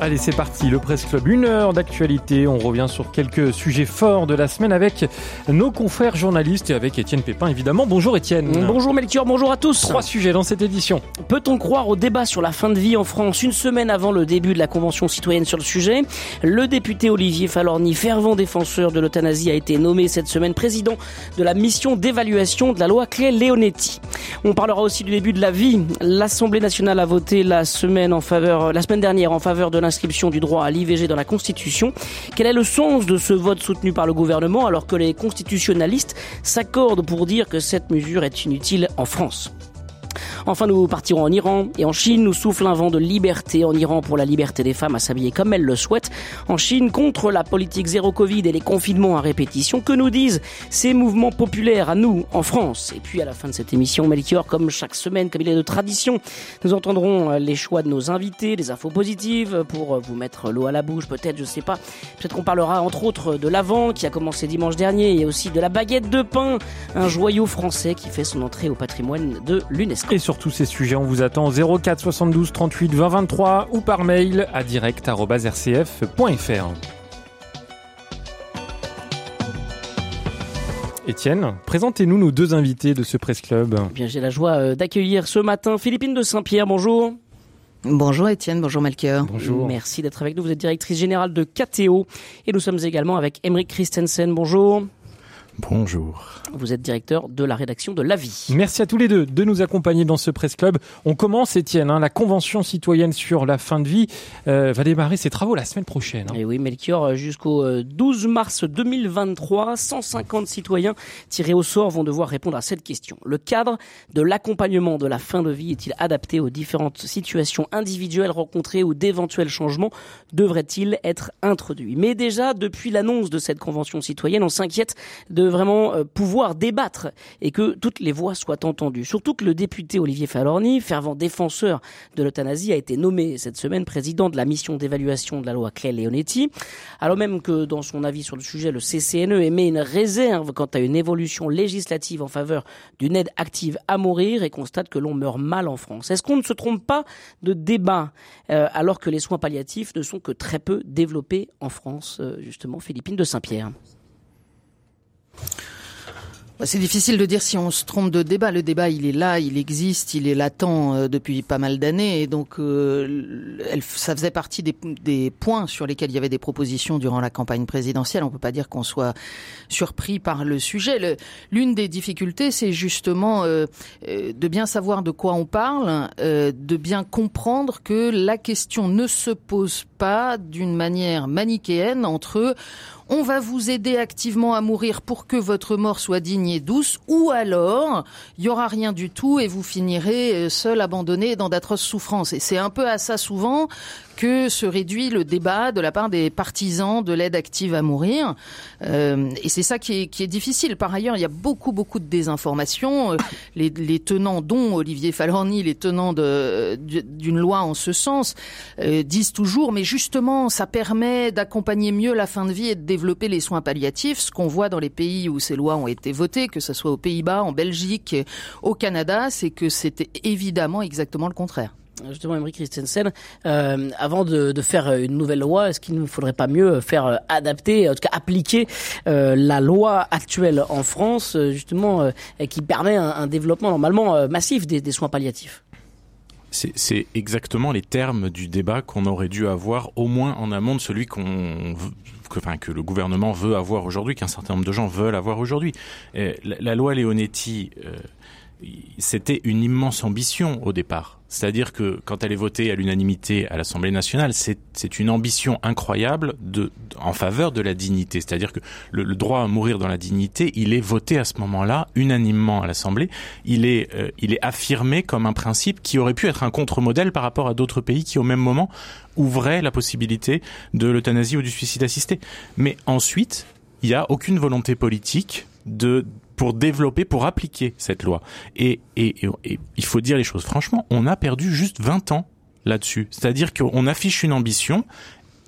Allez, c'est parti, le Presse Club, une heure d'actualité. On revient sur quelques sujets forts de la semaine avec nos confrères journalistes et avec Étienne Pépin, évidemment. Bonjour Étienne. Bonjour Melchior, bonjour à tous. Trois sujets dans cette édition. Peut-on croire au débat sur la fin de vie en France une semaine avant le début de la Convention citoyenne sur le sujet? Le député Olivier Falorni, fervent défenseur de l'euthanasie, a été nommé cette semaine président de la mission d'évaluation de la loi Clé-Leonetti. On parlera aussi du début de la vie. L'Assemblée nationale a voté la semaine en faveur, la semaine dernière en faveur de l'inscription du droit à l'IVG dans la Constitution. Quel est le sens de ce vote soutenu par le gouvernement alors que les constitutionnalistes s'accordent pour dire que cette mesure est inutile en France? Enfin, nous partirons en Iran et en Chine. Nous souffle un vent de liberté en Iran pour la liberté des femmes à s'habiller comme elles le souhaitent. En Chine, contre la politique zéro Covid et les confinements à répétition. Que nous disent ces mouvements populaires à nous, en France? Et puis, à la fin de cette émission, Melchior, comme chaque semaine, comme il est de tradition, nous entendrons les choix de nos invités, des infos positives pour vous mettre l'eau à la bouche, peut-être, je sais pas. Peut-être qu'on parlera entre autres de l'Avent qui a commencé dimanche dernier et aussi de la baguette de pain, un joyau français qui fait son entrée au patrimoine de l'UNESCO sur tous ces sujets, on vous attend au 04 72 38 20 23 ou par mail à direct.rcf.fr. Étienne, présentez-nous nos deux invités de ce Presse Club. Eh bien, j'ai la joie euh, d'accueillir ce matin Philippine de Saint-Pierre. Bonjour. Bonjour Étienne, bonjour Melchior. Bonjour. Merci d'être avec nous. Vous êtes directrice générale de KTO et nous sommes également avec Emeric Christensen. Bonjour. Bonjour. Vous êtes directeur de la rédaction de La Vie. Merci à tous les deux de nous accompagner dans ce Presse Club. On commence, Étienne, hein, la Convention citoyenne sur la fin de vie euh, va démarrer ses travaux la semaine prochaine. Hein. Et oui, Melchior, jusqu'au 12 euh, mars 2023, 150 citoyens tirés au sort vont devoir répondre à cette question. Le cadre de l'accompagnement de la fin de vie est-il adapté aux différentes situations individuelles rencontrées ou d'éventuels changements? Devraient-ils être introduits Mais déjà, depuis l'annonce de cette Convention citoyenne, on s'inquiète de vraiment euh, pouvoir débattre et que toutes les voix soient entendues. Surtout que le député Olivier Falorni, fervent défenseur de l'euthanasie, a été nommé cette semaine président de la mission d'évaluation de la loi Clay-Leonetti, alors même que dans son avis sur le sujet, le CCNE émet une réserve quant à une évolution législative en faveur d'une aide active à mourir et constate que l'on meurt mal en France. Est-ce qu'on ne se trompe pas de débat euh, alors que les soins palliatifs ne sont que très peu développés en France, euh, justement, Philippine de Saint-Pierre? C'est difficile de dire si on se trompe de débat. Le débat, il est là, il existe, il est latent euh, depuis pas mal d'années. Et donc, euh, ça faisait partie des, des, points sur lesquels il y avait des propositions durant la campagne présidentielle. On peut pas dire qu'on soit surpris par le sujet. L'une des difficultés, c'est justement euh, de bien savoir de quoi on parle, de bien comprendre que la question ne se pose pas d'une manière manichéenne entre on va vous aider activement à mourir pour que votre mort soit digne et douce, ou alors il y aura rien du tout et vous finirez euh, seul, abandonné dans d'atroces souffrances. Et c'est un peu à ça souvent que se réduit le débat de la part des partisans de l'aide active à mourir. Euh, et c'est ça qui est, qui est, difficile. Par ailleurs, il y a beaucoup, beaucoup de désinformation. Euh, les, les tenants, dont Olivier Falorni, les tenants d'une loi en ce sens, euh, disent toujours, mais justement, ça permet d'accompagner mieux la fin de vie et de les soins palliatifs. Ce qu'on voit dans les pays où ces lois ont été votées, que ce soit aux Pays-Bas, en Belgique, au Canada, c'est que c'était évidemment exactement le contraire. Justement, Emery Christensen, euh, avant de, de, faire une nouvelle loi, est-ce qu'il ne faudrait pas mieux faire euh, adapter, en tout cas appliquer euh, la loi actuelle en France, euh, justement, euh, qui permet un, un développement normalement massif des, des soins palliatifs? C'est exactement les termes du débat qu'on aurait dû avoir au moins en amont de celui qu'on que, le gouvernement veut avoir aujourd'hui, qu'un certain nombre de gens veulent avoir aujourd'hui. La, la, loi Leonetti, euh, c'était une immense ambition au départ. C'est-à-dire que quand elle est votée à l'unanimité à l'Assemblée nationale, c'est une ambition incroyable de, en faveur de la dignité. C'est-à-dire que le, le, droit à mourir dans la dignité, il est voté à ce moment-là unanimement à l'Assemblée. Il est, euh, il est affirmé comme un principe qui aurait pu être un contre-modèle par rapport à d'autres pays qui, au même moment, ouvraient la possibilité de l'euthanasie ou du suicide assisté. Mais ensuite, il n'y a aucune volonté politique de pour développer, pour appliquer cette loi. Et, et, et, il faut dire les choses franchement, on a perdu juste 20 ans là-dessus. C'est-à-dire qu'on affiche une ambition,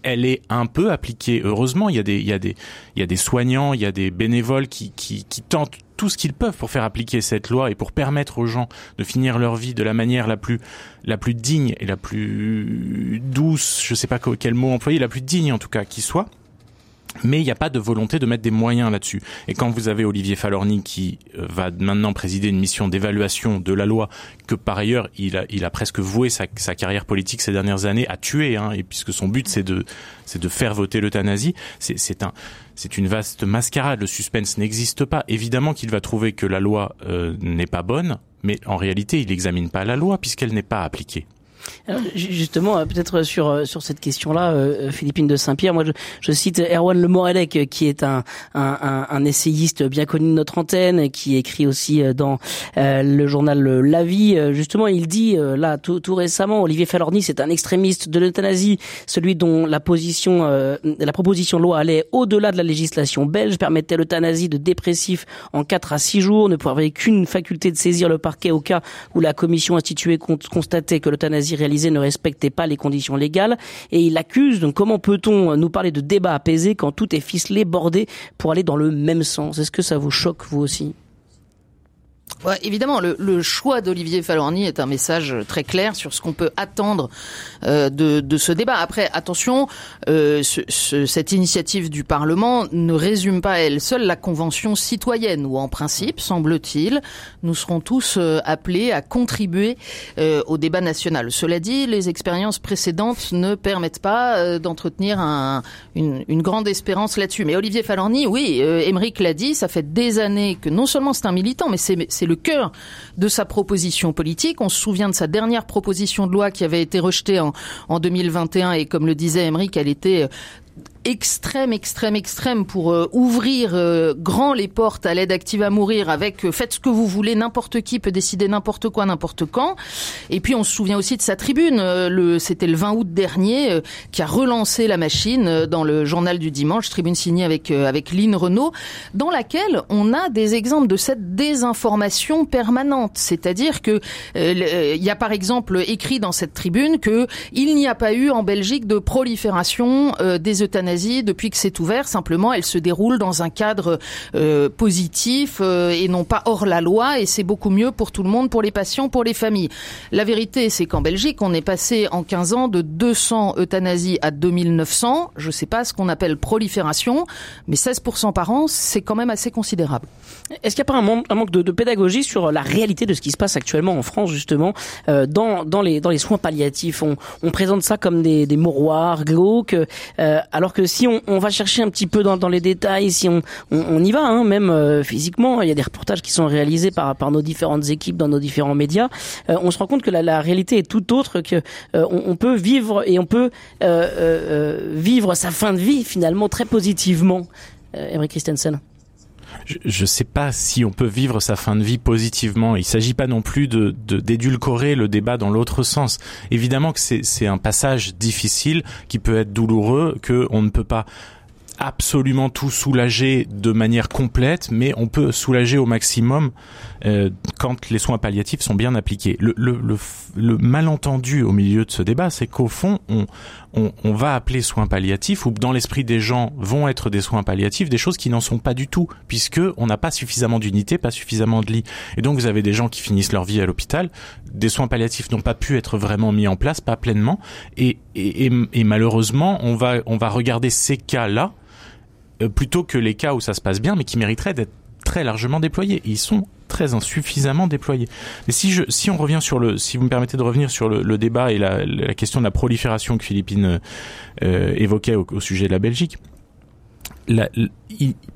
elle est un peu appliquée. Heureusement, il y a des, il y a des, il y a des soignants, il y a des bénévoles qui, qui, qui tentent tout ce qu'ils peuvent pour faire appliquer cette loi et pour permettre aux gens de finir leur vie de la manière la plus, la plus digne et la plus douce, je sais pas quel mot employer, la plus digne en tout cas qui soit mais il n'y a pas de volonté de mettre des moyens là-dessus. Et quand vous avez Olivier Falorni qui euh, va maintenant présider une mission d'évaluation de la loi, que par ailleurs il a, presque voué sa, carrière politique ces dernières années à tuer, hein, et puisque son but c'est de, c'est de faire voter l'euthanasie, c'est une vaste mascarade. Le suspense n'existe pas. Évidemment qu'il va trouver que la loi euh, n'est pas bonne, mais en réalité il n'examine pas la loi puisqu'elle n'est pas appliquée. Justement, euh, peut-être sur euh, sur cette question-là, euh, Philippine de Saint-Pierre, moi je, je, cite Erwan Le Morelec, qui est un, un, un, essayiste bien connu de notre antenne, qui écrit aussi dans le journal La Vie. Justement, il dit là tout, tout récemment, Olivier Falorni, c'est un extrémiste de l'euthanasie, celui dont la position, la proposition de loi allait au-delà de la législation belge, permettait l'euthanasie de dépressifs en 4 à 6 jours, ne pouvait qu'une faculté de saisir le parquet au cas où la commission instituée constatait que l'euthanasie réalisé ne respectait pas les conditions légales et il accuse donc comment peut-on nous parler de débat apaisé quand tout est ficelé, bordé pour aller dans le même sens? Est-ce que ça vous choque vous aussi? Ouais, évidemment, le, le choix d'Olivier Falorni est un message très clair sur ce qu'on peut attendre euh, de, de, ce débat. Après, attention, euh, ce, ce, cette initiative du Parlement ne résume pas elle seule la Convention citoyenne, où en principe, semble-t-il, nous serons tous euh, appelés à contribuer euh, au débat national. Cela dit, les expériences précédentes ne permettent pas euh, d'entretenir un, une, une, grande espérance là-dessus. Mais Olivier Falorni, oui, Émeric l'a dit, ça fait des années que non seulement c'est un militant, mais c'est c'est le cœur de sa proposition politique. On se souvient de sa dernière proposition de loi qui avait été rejetée en, en 2021 et comme le disait Emmerich, elle était extrême, extrême, extrême pour euh, ouvrir euh, grand les portes à l'aide active à mourir avec euh, faites ce que vous voulez, n'importe qui peut décider n'importe quoi, n'importe quand. Et puis on se souvient aussi de sa tribune, le, c'était le 20 août dernier, qui a relancé la machine dans le journal du dimanche, tribune signée avec avec Lynn Renault, dans laquelle on a des exemples de cette désinformation permanente. C'est-à-dire que il y a par exemple écrit dans cette tribune que il n'y a pas eu en Belgique de prolifération des euthanasies depuis que c'est ouvert. Simplement, elle se déroule dans un cadre euh, positif euh, et non pas hors la loi. Et c'est beaucoup mieux pour tout le monde, pour les patients, pour les familles. La vérité, c'est qu'en Belgique, on est passé en 15 ans de 200 euthanasies à 2900. Je ne sais pas ce qu'on appelle prolifération, mais 16% par an, c'est quand même assez considérable. Est-ce qu'il n'y a pas un manque, un manque de, de, pédagogie sur la réalité de ce qui se passe actuellement en France, justement, euh, dans, dans, les, dans les soins palliatifs? On, on présente ça comme des, des mouroirs glauques, euh, alors que si on, va chercher un petit peu dans, les détails, si on, y va, hein, même euh, physiquement, il y a des reportages qui sont réalisés par, nos différentes équipes dans nos différents médias, euh, on se rend compte que la, réalité est tout autre, que euh, on, peut vivre et on peut vivre sa fin de vie finalement très positivement. Euh, Christensen je ne sais pas si on peut vivre sa fin de vie positivement. Il ne s'agit pas non plus de d'édulcorer le débat dans l'autre sens. Évidemment que c'est un passage difficile qui peut être douloureux, que on ne peut pas absolument tout soulager de manière complète, mais on peut soulager au maximum euh, quand les soins palliatifs sont bien appliqués. Le, le, le, le malentendu au milieu de ce débat, c'est qu'au fond, on, on, on, va appeler soins palliatifs, ou dans l'esprit des gens vont être des soins palliatifs, des choses qui n'en sont pas du tout, puisque on n'a pas suffisamment d'unités, pas suffisamment de lits. Et donc vous avez des gens qui finissent leur vie à l'hôpital, des soins palliatifs n'ont pas pu être vraiment mis en place, pas pleinement, et, et, et, et malheureusement, on va, on va regarder ces cas-là plutôt que les cas où ça se passe bien, mais qui mériteraient d'être très largement déployés. ils sont très insuffisamment déployés. Et si je, si on revient sur le, si vous me permettez de revenir sur le, débat et la, question de la prolifération que Philippine euh, évoquait au, sujet de la Belgique,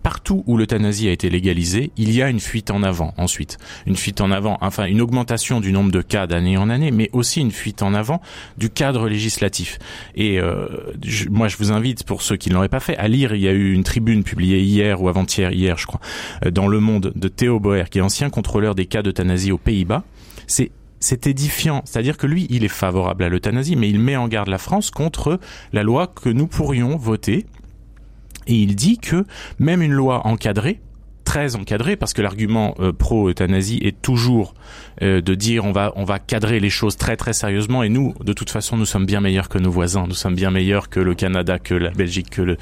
partout où l'euthanasie a été légalisée, il y a une fuite en avant ensuite. Une fuite en avant, enfin une augmentation du nombre de cas d'année en année, mais aussi une fuite en avant du cadre législatif. Et euh, je, moi, je vous invite, pour ceux qui ne l'auraient pas fait, à lire, il y a eu une tribune publiée hier ou avant-hier, hier je crois, euh, dans Le Monde de Théo Boer, qui est ancien contrôleur des cas d'euthanasie aux Pays-Bas. C'est c'est édifiant. C'est-à-dire que lui, il est favorable à l'euthanasie, mais il met en garde la France contre la loi que nous pourrions voter et il dit que même une loi encadrée, très encadré parce que l'argument euh, pro-euthanasie est toujours euh, de dire on va on va cadrer les choses très très sérieusement. Et nous de toute façon nous sommes bien meilleurs que nos voisins, nous sommes bien meilleurs que le Canada, que la Belgique, que le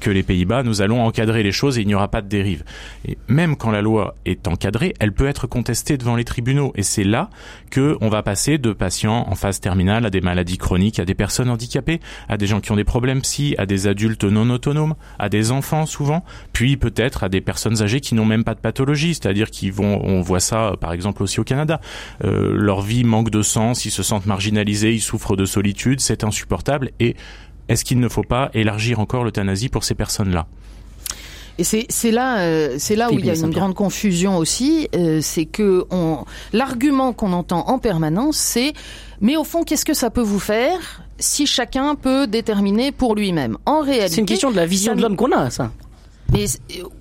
que les Pays-Bas, nous allons encadrer les choses et il n'y aura pas de dérive. Et même quand la loi est encadrée, elle peut être contestée devant les tribunaux. Et c'est là que on va passer de patients en phase terminale à des maladies chroniques, à des personnes handicapées, à des gens qui ont des problèmes psy, à des adultes non autonomes, à des enfants souvent, puis peut-être à des personnes âgées qui n'ont même pas de pathologie, c'est-à-dire qui vont on voit ça par exemple aussi au Canada euh, leur vie manque de sens, ils se sentent marginalisés, ils souffrent de solitude, c'est insupportable. Et est-ce qu'il ne faut pas élargir encore l'euthanasie pour ces personnes-là? Et c'est là, euh, c'est là où il y a une grande confusion aussi, euh, c'est que on, l'argument qu'on entend en permanence, c'est mais au fond, qu'est-ce que ça peut vous faire si chacun peut déterminer pour lui-même? En réalité, c'est une question de la vision de l'homme qu'on a, ça. Mais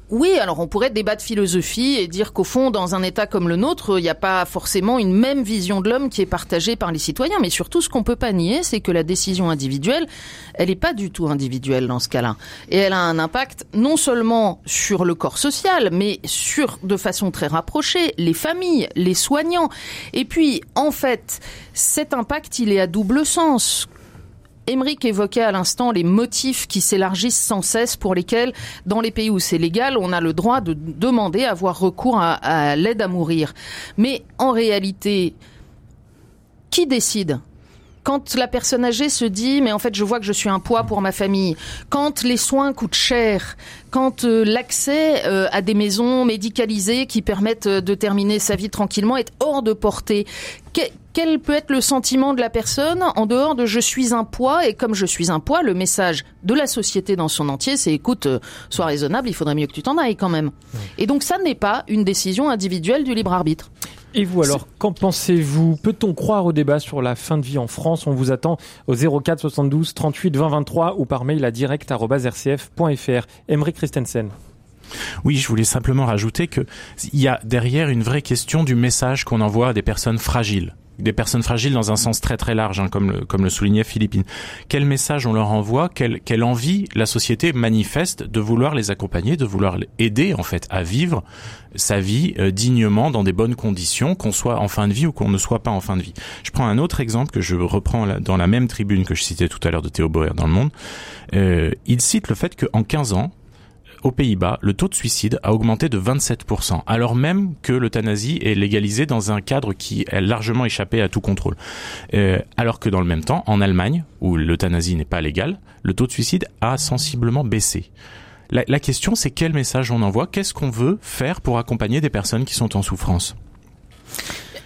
oui, alors on pourrait débattre philosophie et dire qu'au fond, dans un État comme le nôtre, il n'y a pas forcément une même vision de l'homme qui est partagée par les citoyens. Mais surtout, ce qu'on peut pas nier, c'est que la décision individuelle, elle n'est pas du tout individuelle dans ce cas-là. Et elle a un impact non seulement sur le corps social, mais sur, de façon très rapprochée, les familles, les soignants. Et puis, en fait, cet impact, il est à double sens Émeric évoquait à l'instant les motifs qui s'élargissent sans cesse pour lesquels, dans les pays où c'est légal, on a le droit de demander à avoir recours à, à l'aide à mourir. Mais en réalité, qui décide quand la personne âgée se dit mais en fait je vois que je suis un poids pour ma famille, quand les soins coûtent cher, quand euh, l'accès euh, à des maisons médicalisées qui permettent euh, de terminer sa vie tranquillement est hors de portée, quel peut être le sentiment de la personne en dehors de je suis un poids et comme je suis un poids, le message de la société dans son entier, c'est écoute, sois raisonnable, il faudrait mieux que tu t'en ailles quand même. Et donc ça n'est pas une décision individuelle du libre arbitre. Et vous alors, qu'en pensez-vous Peut-on croire au débat sur la fin de vie en France On vous attend au 04 72 38 20 23 ou par mail à direct.rcf.fr. Emery Christensen. Oui, je voulais simplement rajouter que il y a derrière une vraie question du message qu'on envoie à des personnes fragiles des personnes fragiles dans un sens très très large, hein, comme, le, comme le soulignait Philippine. Quel message on leur envoie? Quelle, quelle envie la société manifeste de vouloir les accompagner, de vouloir aider en fait à vivre sa vie euh, dignement dans des bonnes conditions, qu'on soit en fin de vie ou qu'on ne soit pas en fin de vie? Je prends un autre exemple que je reprends dans la même tribune que je citais tout à l'heure de Théo Boer dans Le Monde. Euh, il cite le fait qu'en 15 ans, aux Pays-Bas, le taux de suicide a augmenté de 27%, alors même que l'euthanasie est légalisée dans un cadre qui a largement échappé à tout contrôle. Euh, alors que dans le même temps, en Allemagne, où l'euthanasie n'est pas légale, le taux de suicide a sensiblement baissé. La question, c'est quel message on envoie, qu'est-ce qu'on veut faire pour accompagner des personnes qui sont en souffrance?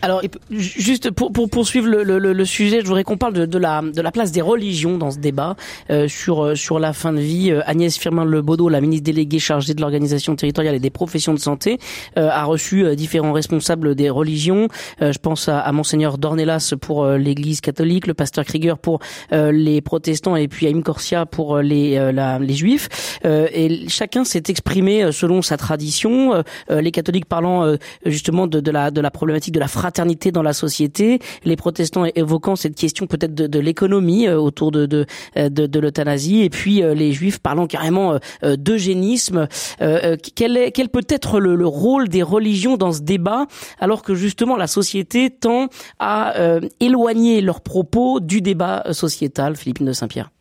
Alors, juste pour, pour poursuivre le, le, le, sujet, je voudrais qu'on parle de, de, la, de la place des religions dans ce débat euh, sur, euh, sur la fin de vie. Euh, Agnès Firmin-Lebaudot, la ministre déléguée chargée de l'organisation territoriale et des professions de santé, euh, a reçu euh, différents responsables des religions. je pense à, à Monseigneur Dornelas pour l'Église catholique, le pasteur Krieger pour les protestants et puis Aim Corsia pour les, les juifs. et chacun s'est exprimé selon sa tradition. les catholiques parlant justement de, de, la, de la problématique de la fraternité fraternité dans la société, les protestants évoquant cette question peut-être de, l'économie euh, autour euh, de, de l'euthanasie, et puis euh, les juifs parlant carrément d'eugénisme. quel, est, quel peut être le, le, rôle des religions dans ce débat, alors que justement la société tend à éloigner leurs propos du débat sociétal, Philippine de Saint-Pierre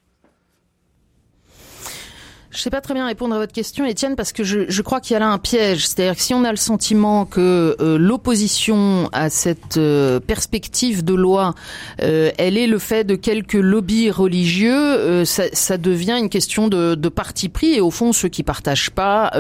je sais pas très bien répondre à votre question, Étienne, parce que je, je crois qu'il y a là un piège. C'est-à-dire que si on a le sentiment que euh, l'opposition à cette euh, perspective de loi, euh, elle est le fait de quelques lobbies religieux, ça, ça, devient une question de, de, parti pris. Et au fond, ceux qui partagent pas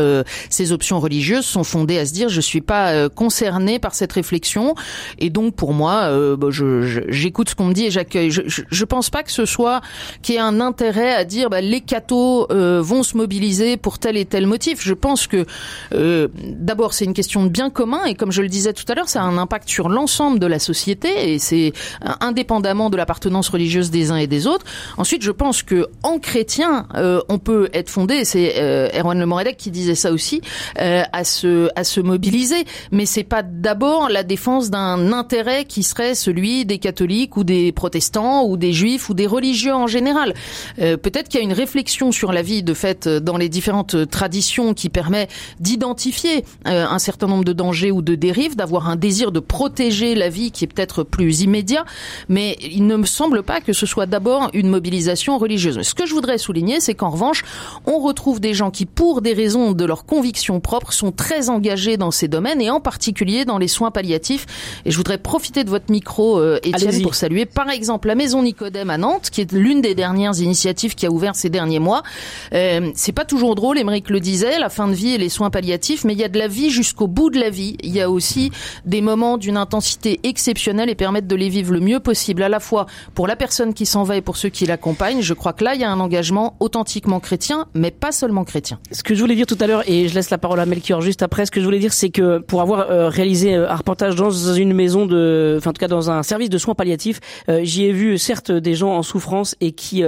ces options religieuses sont fondés à se dire je suis pas concerné par cette réflexion. Et donc pour moi, bah, j'écoute je, ce qu'on me dit et j'accueille. Je, je, je, pense pas que ce soit qu'il y ait un intérêt à dire bah, les cathos vont se mobiliser pour tel et tel motif. Je pense que euh, d'abord c'est une question de bien commun et comme je le disais tout à l'heure, ça a un impact sur l'ensemble de la société et c'est indépendamment de l'appartenance religieuse des uns et des autres. Ensuite, je pense que en chrétien, euh, on peut être fondé. C'est euh, Erwan Le Moredec qui disait ça aussi euh, à se à se mobiliser, mais c'est pas d'abord la défense d'un intérêt qui serait celui des catholiques ou des protestants ou des juifs ou des religieux en général. Euh, peut-être qu'il y a une réflexion sur la vie de fait fait dans les différentes traditions qui permet d'identifier un certain nombre de dangers ou de dérives, d'avoir un désir de protéger la vie qui est peut-être plus immédiat, mais il ne me semble pas que ce soit d'abord une mobilisation religieuse. Ce que je voudrais souligner, c'est qu'en revanche, on retrouve des gens qui, pour des raisons de leur conviction propre, sont très engagés dans ces domaines et en particulier dans les soins palliatifs. Et je voudrais profiter de votre micro, euh, Étienne, pour saluer par exemple la Maison Nicodème à Nantes, qui est l'une des dernières initiatives qui a ouvert ces derniers mois. Euh, c'est pas toujours drôle, Émeric le disait, la fin de vie et les soins palliatifs, mais il y a de la vie jusqu'au bout de la vie. Il y a aussi des moments d'une intensité exceptionnelle et permettre de les vivre le mieux possible, à la fois pour la personne qui s'en va et pour ceux qui l'accompagnent. Je crois que là, il y a un engagement authentiquement chrétien, mais pas seulement chrétien. Ce que je voulais dire tout à l'heure, et je laisse la parole à Melchior juste après, ce que je voulais dire, c'est que pour avoir euh, réalisé euh, un reportage dans une maison de, enfin en tout cas dans un service de soins palliatifs, euh, j'y ai vu certes des gens en souffrance et qui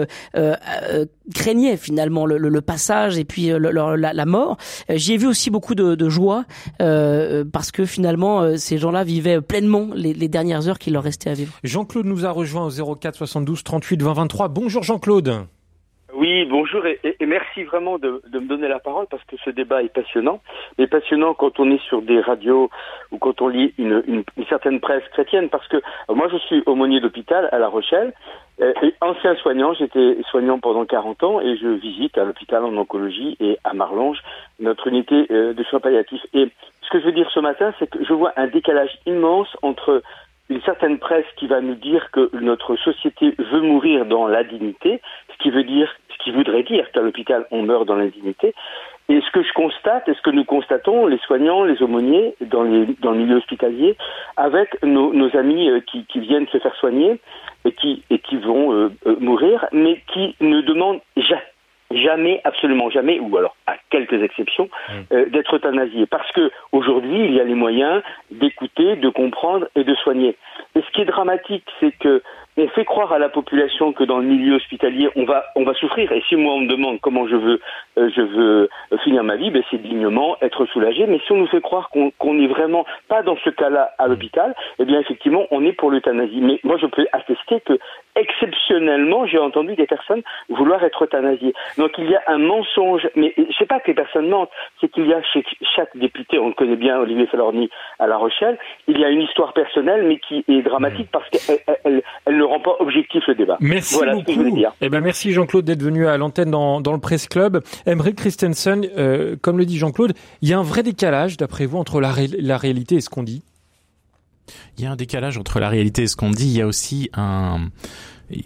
craignaient finalement le, passage et puis la, mort. J'y ai vu aussi beaucoup de, joie parce que finalement ces gens-là vivaient pleinement les, les dernières heures qu'il leur restait à vivre. Jean-Claude nous a rejoint au 04 72 38 20 23. Bonjour Jean-Claude. Oui, bonjour et, merci vraiment de, me donner la parole parce que ce débat est passionnant. Mais passionnant quand on est sur des radios ou quand on lit une, certaine presse chrétienne parce que euh, moi je suis aumônier d'hôpital à La Rochelle et ancien soignant, j'étais soignant pendant 40 ans et je visite à l'hôpital en oncologie et à Marlange notre unité euh, de soins palliatifs. Et ce que je veux dire ce matin, c'est que je vois un décalage immense entre une certaine presse qui va nous dire que notre société veut mourir dans la dignité, ce qui veut dire, ce qui voudrait dire qu'à l'hôpital on meurt dans l'indignité. Et ce que je constate, et ce que nous constatons, les soignants, les aumôniers, dans, les, dans le milieu hospitalier, avec nos, nos amis euh, qui, qui, viennent se faire soigner et qui, et qui vont euh, euh, mourir, mais qui ne demandent jamais jamais, absolument jamais, ou alors à quelques exceptions, mm. euh, d'être euthanasié. Parce que aujourd'hui, il y a les moyens d'écouter, de comprendre et de soigner. Et ce qui est dramatique, c'est que on fait croire à la population que dans le milieu hospitalier, on va, on va souffrir. Et si moi on me demande comment je veux, euh, je veux finir ma vie, ben c'est dignement être soulagé. Mais si on nous fait croire qu'on n'est vraiment pas dans ce cas-là à l'hôpital, eh bien effectivement, on est pour l'euthanasie. Mais moi, je peux attester que exceptionnellement, j'ai entendu des personnes vouloir être euthanasiées. Donc il y a un mensonge. Mais je sais pas que les personnes mentent. C'est qu'il y a chez chaque député, on le connaît bien, Olivier Falorni à La Rochelle, il y a une histoire personnelle, mais qui est dramatique parce qu'elle elle, elle ne rend pas objectif le débat. Merci beaucoup. Eh ben merci Jean-Claude d'être venu à l'antenne dans, dans, le Presse Club. Emery Christensen, euh, comme le dit Jean-Claude, il y a un vrai décalage d'après vous entre la, la réalité et ce qu'on dit? Il y a un décalage entre la réalité et ce qu'on dit. Il y a aussi un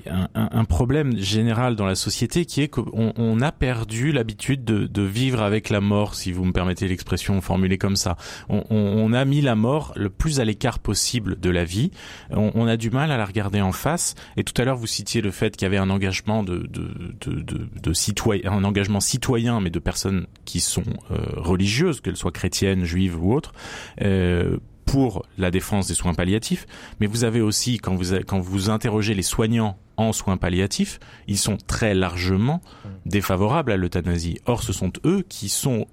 un, un, problème général dans la société qui est qu'on on a perdu l'habitude de, vivre avec la mort, si vous me permettez l'expression formulée comme ça. On, a mis la mort le plus à l'écart possible de la vie. On, a du mal à la regarder en face. Et tout à l'heure, vous citiez le fait qu'il y avait un engagement de citoyen, un engagement citoyen, mais de personnes qui sont euh, religieuses, qu'elles soient chrétiennes, juives ou autres. Euh, pour la défense des soins palliatifs, mais vous avez aussi, quand vous, quand vous interrogez les soignants en soins palliatifs, ils sont très largement défavorables à l'euthanasie. Or, ce sont eux qui sont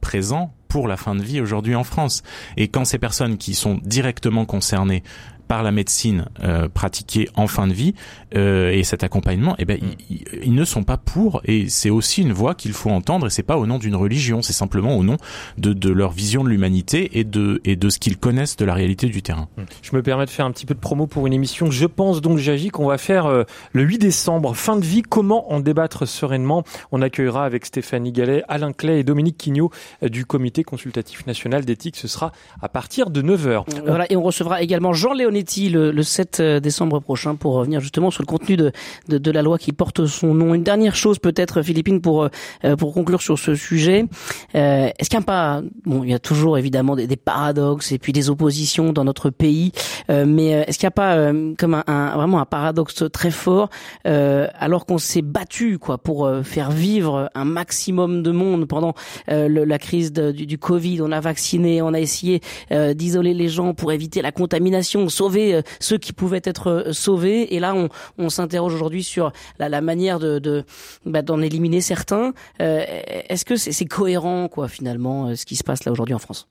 présents pour la fin de vie aujourd'hui en France. Et quand ces personnes qui sont directement concernées par la médecine euh, pratiquée en fin de vie euh, et cet accompagnement, eh ben, mm. ils, ne sont pas pour. Et c'est aussi une voix qu'il faut entendre. Et c'est pas au nom d'une religion, c'est simplement au nom de, de leur vision de l'humanité et de et de ce qu'ils connaissent de la réalité du terrain. Mm. Je me permets de faire un petit peu de promo pour une émission. Je pense donc j'agis qu'on va faire euh, le 8 décembre, fin de vie. Comment en débattre sereinement? On accueillera avec Stéphanie Gallet, Alain Clay et Dominique Quignot du Comité consultatif national d'éthique. Ce sera à partir de 9 h Voilà, et on recevra également Jean Léoné le, 7 euh, décembre prochain pour revenir justement sur le contenu de, de, la loi qui porte son nom. Une dernière chose peut-être, Philippine, pour euh, pour conclure sur ce sujet. Euh, est-ce qu'il n'y a pas, bon, il y a toujours évidemment des, paradoxes et puis des oppositions dans notre pays, mais est-ce qu'il n'y a pas comme un, vraiment un paradoxe très fort alors qu'on s'est battu quoi pour faire vivre un maximum de monde pendant la crise du, du, Covid, on a vacciné, on a essayé d'isoler les gens pour éviter la contamination, sauver euh, ceux qui pouvaient être euh, sauvés. Et là, on, on s'interroge aujourd'hui sur la, la, manière de, de bah, d'en éliminer certains. Euh, est-ce que c'est, c'est cohérent, quoi, finalement, ce qui se passe là aujourd'hui en France?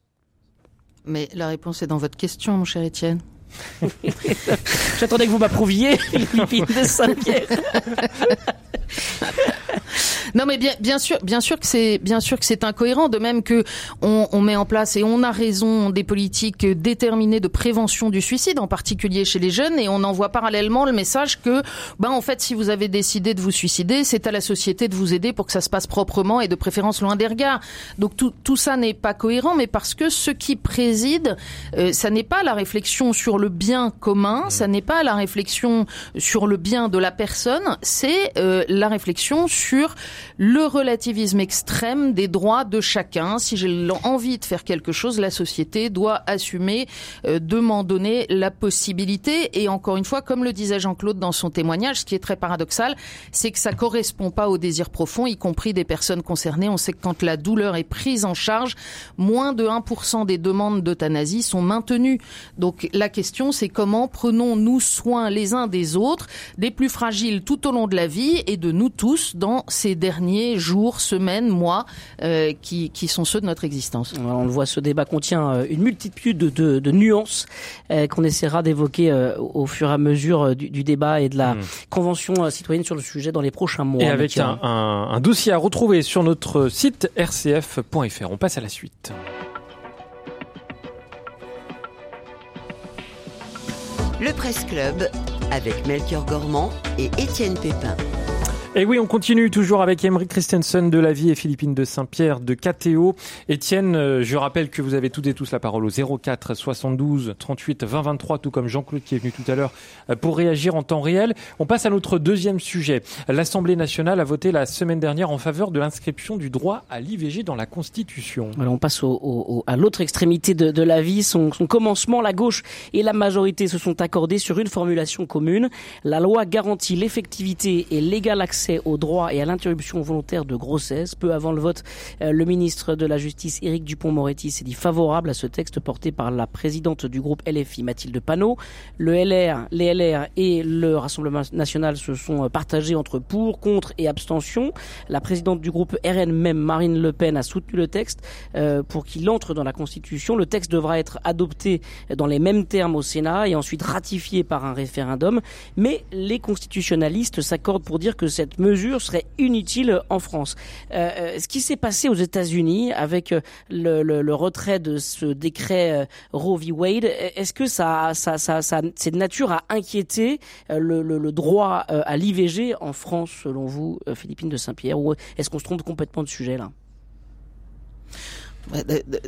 Mais la réponse est dans votre question, mon cher Étienne. J'attendais que vous m'approuviez, Philippine de Saint-Pierre. Non, mais bien, bien sûr, bien sûr que c'est, bien sûr que c'est incohérent. De même que on, on, met en place et on a raison des politiques déterminées de prévention du suicide, en particulier chez les jeunes, et on envoie parallèlement le message que, ben en fait, si vous avez décidé de vous suicider, c'est à la société de vous aider pour que ça se passe proprement et de préférence loin des regards. Donc tout, tout ça n'est pas cohérent, mais parce que ce qui préside, euh, ça n'est pas la réflexion sur le bien commun, ça n'est pas la réflexion sur le bien de la personne, c'est euh, la réflexion sur le relativisme extrême des droits de chacun. Si j'ai envie de faire quelque chose, la société doit assumer euh, de m'en donner la possibilité. Et encore une fois, comme le disait Jean-Claude dans son témoignage, ce qui est très paradoxal, c'est que ça correspond pas au désir profond, y compris des personnes concernées. On sait que quand la douleur est prise en charge, moins de 1% des demandes d'euthanasie sont maintenues. Donc la question, c'est comment prenons-nous soin les uns des autres, des plus fragiles tout au long de la vie et de nous tous dans ces derniers jours, semaines, mois euh, qui, qui, sont ceux de notre existence. on le voit, ce débat contient euh, une multitude de, de, de nuances euh, qu'on essaiera d'évoquer euh, au fur et à mesure du, du débat et de la mmh. convention citoyenne sur le sujet dans les prochains mois. Et avec un, un, un dossier à retrouver sur notre site rcf.fr. On passe à la suite. Le Presse Club avec Melchior Gormand et Étienne Pépin. Et oui, on continue toujours avec Emery Christensen de la vie et Philippine de Saint-Pierre de KTO. Étienne, euh, je rappelle que vous avez toutes et tous la parole au 04 72 38 20 23, tout comme Jean-Claude qui est venu tout à l'heure euh, pour réagir en temps réel. On passe à notre deuxième sujet. L'Assemblée nationale a voté la semaine dernière en faveur de l'inscription du droit à l'IVG dans la Constitution. Alors on passe au, au, à l'autre extrémité de, de, la vie. Son, son commencement, la gauche et la majorité se sont accordés sur une formulation commune. La loi garantit l'effectivité et l'égal accès accès au droit et à l'interruption volontaire de grossesse. Peu avant le vote, euh, le ministre de la Justice, Éric Dupont-Moretti, s'est dit favorable à ce texte porté par la présidente du groupe LFI, Mathilde Panot. Le LR, les LR et le Rassemblement national se sont partagés entre pour, contre et abstention. La présidente du groupe RN, même Marine Le Pen, a soutenu le texte euh, pour qu'il entre dans la Constitution. Le texte devra être adopté dans les mêmes termes au Sénat et ensuite ratifié par un référendum. Mais les constitutionnalistes s'accordent pour dire que cette mesure serait inutile en France. Euh, euh, ce qui s'est passé aux États-Unis avec euh, le, retrait de ce décret Roe v. Wade, est-ce que ça, ça c'est de nature à inquiéter le, le droit à l'IVG en France, selon vous, Philippine de Saint-Pierre, ou est-ce qu'on se trompe complètement de sujet là?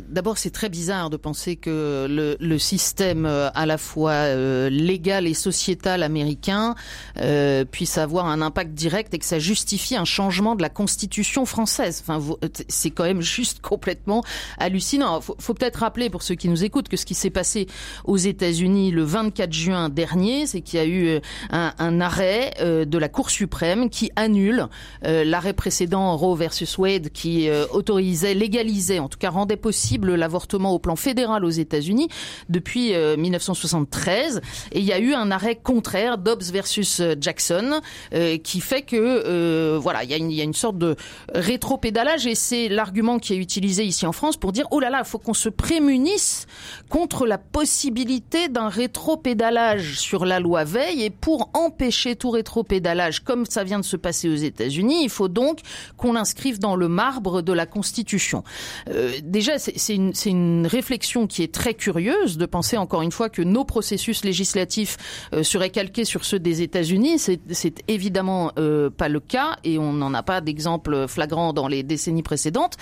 D'abord, c'est très bizarre de penser que le, le, système euh, à la fois euh, légal et sociétal américain euh, puisse avoir un impact direct et que ça justifie un changement de la constitution française. Enfin, c'est quand même juste complètement hallucinant. Faut, faut peut-être rappeler pour ceux qui nous écoutent que ce qui s'est passé aux États-Unis le 24 juin dernier, c'est qu'il y a eu euh, un, un arrêt de la Cour suprême qui annule l'arrêt précédent Roe versus Wade qui autorisait, légalisait en tout cas rendait possible l'avortement au plan fédéral aux États-Unis depuis 1973. Euh, Et il y a eu un arrêt contraire, Dobbs versus euh, Jackson, euh, qui fait que voilà, il y, a une, y a une sorte de rétro-pédalage et c'est l'argument qui est utilisé ici en France pour dire oh là là, il faut qu'on se prémunisse contre la possibilité d'un rétro-pédalage sur la loi Veil et pour empêcher tout rétro-pédalage comme ça vient de se passer aux États-Unis, il faut donc qu'on l'inscrive dans le marbre de la Constitution. Euh, déjà, c'est une, réflexion qui est très curieuse de penser encore une fois que nos processus législatifs euh, seraient calqués sur ceux des États-Unis. C'est évidemment euh, pas le cas et on n'en a pas d'exemple flagrant dans les décennies précédentes.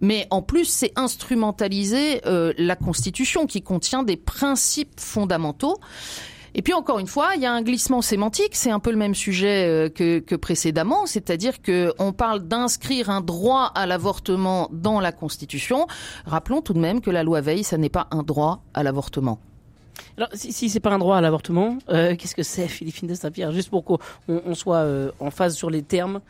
Mais en plus, c'est instrumentaliser euh, la Constitution qui contient des principes fondamentaux. Et puis encore une fois, il y a un glissement sémantique. C'est un peu le même sujet euh, que, précédemment, c'est-à-dire que on parle d'inscrire un droit à l'avortement dans la Constitution. Rappelons tout de même que la loi Veil, ça n'est pas un droit à l'avortement. Alors, si, si c'est pas un droit à l'avortement, euh, qu'est-ce que c'est, Philippine de Saint-Pierre? Juste pour qu'on on soit euh, en phase sur les termes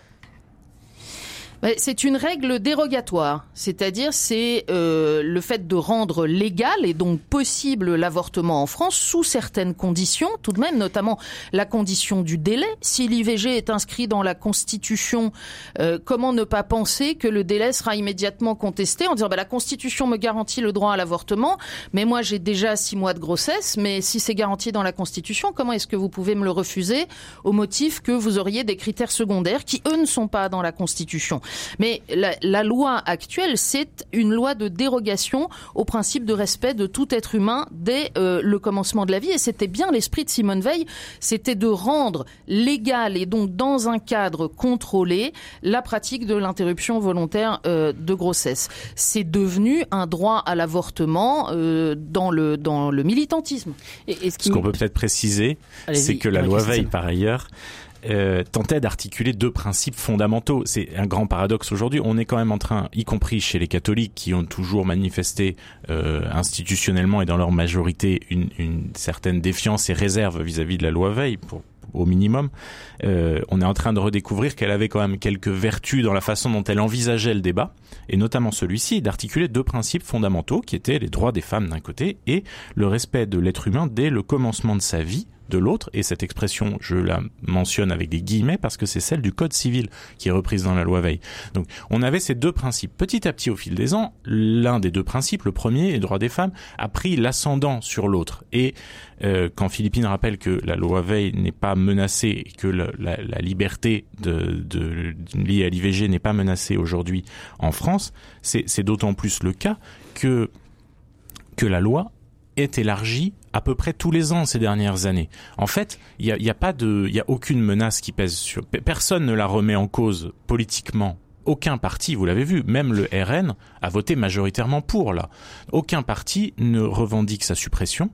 c'est une règle dérogatoire, c'est-à-dire c'est euh, le fait de rendre légal et donc possible l'avortement en France sous certaines conditions, tout de même, notamment la condition du délai. Si l'IVG est inscrit dans la Constitution, euh, comment ne pas penser que le délai sera immédiatement contesté en disant bah, la Constitution me garantit le droit à l'avortement, mais moi j'ai déjà six mois de grossesse, mais si c'est garanti dans la Constitution, comment est-ce que vous pouvez me le refuser au motif que vous auriez des critères secondaires qui eux ne sont pas dans la Constitution? Mais la, loi actuelle, c'est une loi de dérogation au principe de respect de tout être humain dès euh, le commencement de la vie. Et c'était bien l'esprit de Simone Veil, c'était de rendre légal et donc dans un cadre contrôlé la pratique de l'interruption volontaire euh, de grossesse. C'est devenu un droit à l'avortement euh, dans le dans le militantisme. Et, ce qu'on peut peut-être préciser, c'est que la loi Veil, par ailleurs, euh, tentait d'articuler deux principes fondamentaux. C'est un grand paradoxe aujourd'hui. On est quand même en train, y compris chez les catholiques qui ont toujours manifesté euh, institutionnellement et dans leur majorité une, certaine défiance et réserve vis-à-vis de la loi Veil, au minimum, euh, on est en train de redécouvrir qu'elle avait quand même quelques vertus dans la façon dont elle envisageait le débat, et notamment celui-ci, d'articuler deux principes fondamentaux qui étaient les droits des femmes d'un côté et le respect de l'être humain dès le commencement de sa vie de l'autre, et cette expression, je la mentionne avec des guillemets parce que c'est celle du Code civil qui est reprise dans la loi Veil. Donc on avait ces deux principes. Petit à petit, au fil des ans, l'un des deux principes, le premier, les droits des femmes, a pris l'ascendant sur l'autre. Et euh, quand Philippine rappelle que la loi Veil n'est pas menacée et que la, liberté de, liée à l'IVG n'est pas menacée aujourd'hui en France, c'est d'autant plus le cas que que la loi est élargie à peu près tous les ans ces dernières années. En fait, il n'y a, y a, pas de, il y a aucune menace qui pèse sur. Personne ne la remet en cause politiquement. Aucun parti, vous l'avez vu, même le RN a voté majoritairement pour là. Aucun parti ne revendique sa suppression.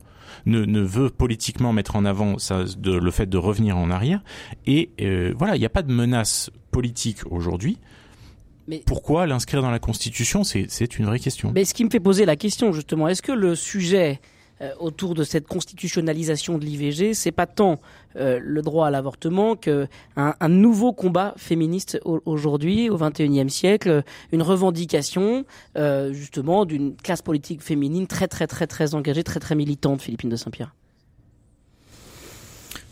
Ne, ne, veut politiquement mettre en avant de, le fait de revenir en arrière. Et euh, voilà, il n'y a pas de menace politique aujourd'hui. Mais Pourquoi l'inscrire dans la Constitution C'est une vraie question. Mais ce qui me fait poser la question, justement, est-ce que le sujet autour de cette constitutionnalisation de l'IVG, c'est pas tant euh, le droit à l'avortement qu'un un nouveau combat féministe aujourd'hui, au XXIe siècle, une revendication euh, justement d'une classe politique féminine très très très très engagée, très très militante, Philippine de Saint-Pierre.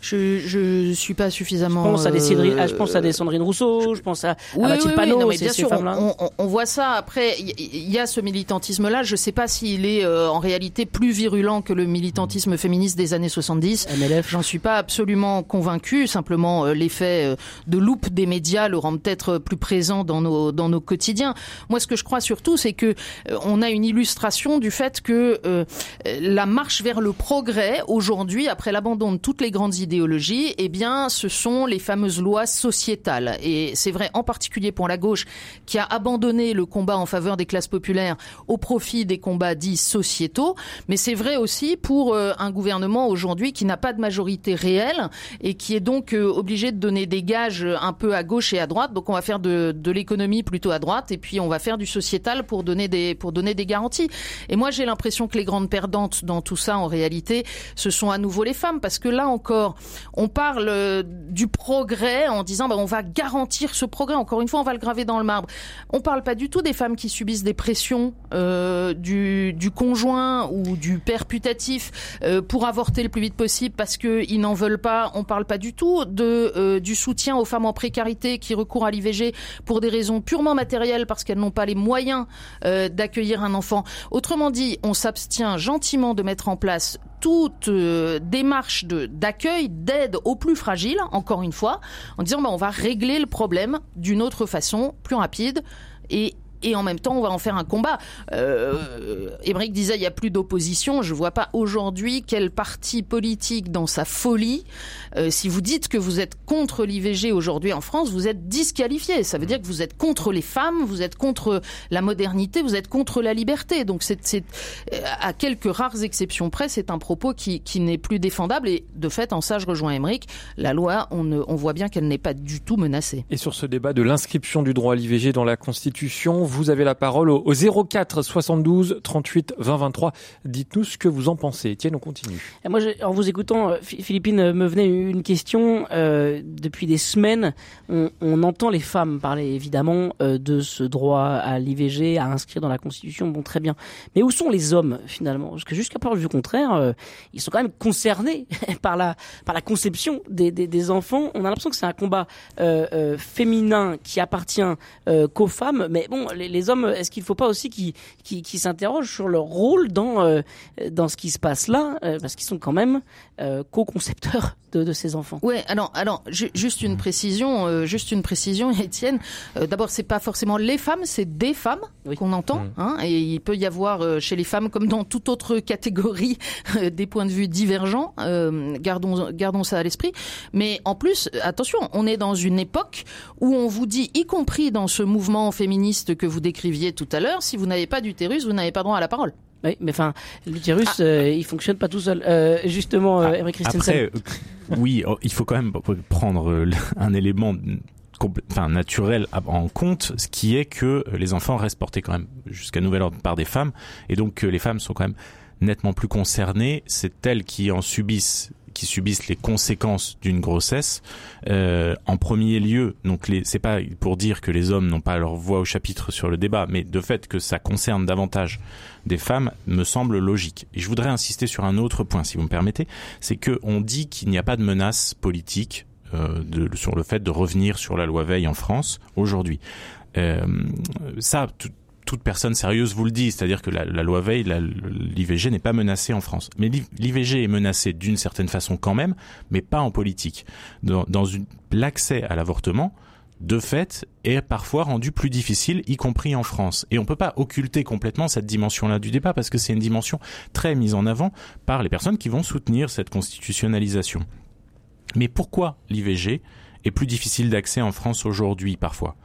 Je je suis pas suffisamment. Je pense à des Cédrine, ah, je pense à des Sandrine Rousseau, je pense à, oui, Mathilde Panot, mais bien sûr, on, on, on, voit ça. Après, il y, a ce militantisme-là. Je sais pas s'il est euh, en réalité plus virulent que le militantisme féministe des années 70. MLF. J'en suis pas absolument convaincu. Simplement, euh, l'effet euh, de loupe des médias le rend peut-être plus présent dans nos dans nos quotidiens. Moi, ce que je crois surtout, c'est que on a une illustration du fait que la marche vers le progrès aujourd'hui, après l'abandon de toutes les grandes idées idéologie, eh bien, ce sont les fameuses lois sociétales. Et c'est vrai en particulier pour la gauche qui a abandonné le combat en faveur des classes populaires au profit des combats dits sociétaux. Mais c'est vrai aussi pour euh, un gouvernement aujourd'hui qui n'a pas de majorité réelle et qui est donc euh, obligé de donner des gages un peu à gauche et à droite. Donc on va faire de, de l'économie plutôt à droite et puis on va faire du sociétal pour donner des, pour donner des garanties. Et moi j'ai l'impression que les grandes perdantes dans tout ça en réalité, ce sont à nouveau les femmes parce que là encore, on parle euh, du progrès en disant bah, on va garantir ce progrès. Encore une fois, on va le graver dans le marbre. On parle pas du tout des femmes qui subissent des pressions euh, du, conjoint ou du père putatif euh, pour avorter le plus vite possible parce qu'ils n'en veulent pas. On parle pas du tout de du soutien aux femmes en précarité qui recourent à l'IVG pour des raisons purement matérielles parce qu'elles n'ont pas les moyens d'accueillir un enfant. Autrement dit, on s'abstient gentiment de mettre en place toute euh, démarche d'accueil, d'aide aux plus fragiles, encore une fois, en disant bah, on va régler le problème d'une autre façon, plus rapide et et en même temps on va en faire un combat. Euh, Émeric disait il n'y a plus d'opposition. Je vois pas aujourd'hui quel parti politique dans sa folie, euh, si vous dites que vous êtes contre l'IVG aujourd'hui en France, vous êtes disqualifié. Ça veut dire que vous êtes contre les femmes, vous êtes contre la modernité, vous êtes contre la liberté. Donc c'est euh, à quelques rares exceptions près, c'est un propos qui, qui n'est plus défendable. Et de fait, en ça, je rejoins Émeric, la loi, on, ne, on voit bien qu'elle n'est pas du tout menacée. Et sur ce débat de l'inscription du droit à l'IVG dans la Constitution, vous avez la parole au, 04 72 38 20 23. Dites-nous ce que vous en pensez. Étienne, on continue. moi, en vous écoutant, euh, Philippine, euh, me venait une question. Euh, depuis des semaines, on, entend les femmes parler évidemment de ce droit à l'IVG, à inscrire dans la Constitution. Bon, très bien. Mais où sont les hommes finalement? Parce que jusqu'à preuve du contraire, ils sont quand même concernés par la par la conception des, des, des enfants. On a l'impression que c'est un combat féminin qui appartient qu'aux femmes. Mais bon, les, les hommes, est-ce qu'il ne faut pas aussi qu'ils qui, s'interrogent sur leur rôle dans euh, dans ce qui se passe là, euh, parce qu'ils sont quand même euh, co-concepteurs de, de, ces enfants. Ouais, alors alors juste une précision, juste une précision, Étienne. D'abord, c'est pas forcément les femmes, c'est des femmes qu'on entend, mmh. hein, et il peut y avoir chez les femmes comme dans toute autre catégorie des points de vue divergents. gardons gardons ça à l'esprit. Mais en plus, attention, on est dans une époque où on vous dit, y compris dans ce mouvement féministe que vous décriviez tout à l'heure, si vous n'avez pas d'utérus, vous n'avez pas droit à la parole. Oui, mais enfin, l'utérus, ah. euh, il fonctionne pas tout seul. Euh, justement, euh, ah, Après, oui, oh, il faut quand même prendre un élément enfin naturel en compte, ce qui est que les enfants restent portés quand même jusqu'à nouvel ordre par des femmes, et donc les femmes sont quand même nettement plus concernées. C'est elles qui en subissent qui subissent les conséquences d'une grossesse. Euh, en premier lieu, donc c'est pas pour dire que les hommes n'ont pas leur voix au chapitre sur le débat, mais de fait que ça concerne davantage des femmes me semble logique. Et je voudrais insister sur un autre point, si vous me permettez, c'est que on dit qu'il n'y a pas de menace politique euh, sur le fait de revenir sur la loi Veil en France aujourd'hui. Euh, ça, toute personne sérieuse vous le dit, c'est-à-dire que la, loi Veil, l'IVG n'est pas menacée en France. Mais l'IVG est menacé d'une certaine façon quand même, mais pas en politique. Dans, l'accès à l'avortement, de fait, est parfois rendu plus difficile, y compris en France. Et on ne peut pas occulter complètement cette dimension-là du débat, parce que c'est une dimension très mise en avant par les personnes qui vont soutenir cette constitutionnalisation. Mais pourquoi l'IVG est plus difficile d'accès en France aujourd'hui parfois?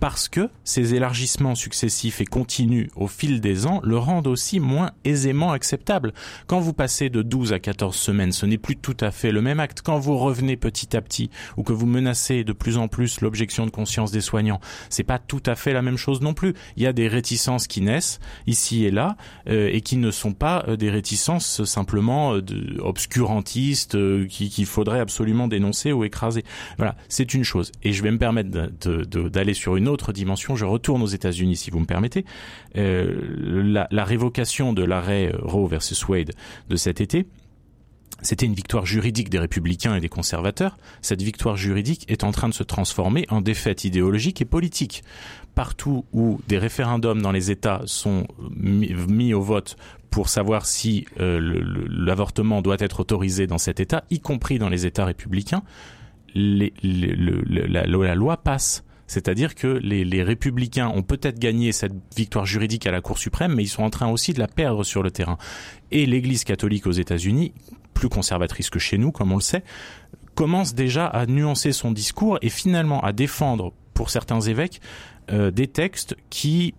Parce que ces élargissements successifs et continus au fil des ans le rendent aussi moins aisément acceptable. Quand vous passez de 12 à 14 semaines, ce n'est plus tout à fait le même acte. Quand vous revenez petit à petit ou que vous menacez de plus en plus l'objection de conscience des soignants, c'est pas tout à fait la même chose non plus. Il y a des réticences qui naissent ici et là euh, et qui ne sont pas euh, des réticences simplement euh, obscurantistes qu'il faudrait absolument dénoncer ou écraser. Voilà, c'est une chose. Et je vais me permettre d'aller sur une autre dimension. Je retourne aux États-Unis, si vous me permettez. Euh, la, révocation de l'arrêt euh, Roe versus Wade de cet été, c'était une victoire juridique des républicains et des conservateurs. Cette victoire juridique est en train de se transformer en défaite idéologique et politique. Partout où des référendums dans les États sont mis, au vote pour savoir si euh, l'avortement doit être autorisé dans cet État, y compris dans les États républicains, la, loi passe. C'est-à-dire que les, républicains ont peut-être gagné cette victoire juridique à la Cour suprême, mais ils sont en train aussi de la perdre sur le terrain. Et l'Église catholique aux États-Unis, plus conservatrice que chez nous, comme on le sait, commence déjà à nuancer son discours et finalement à défendre, pour certains évêques, euh, des textes qui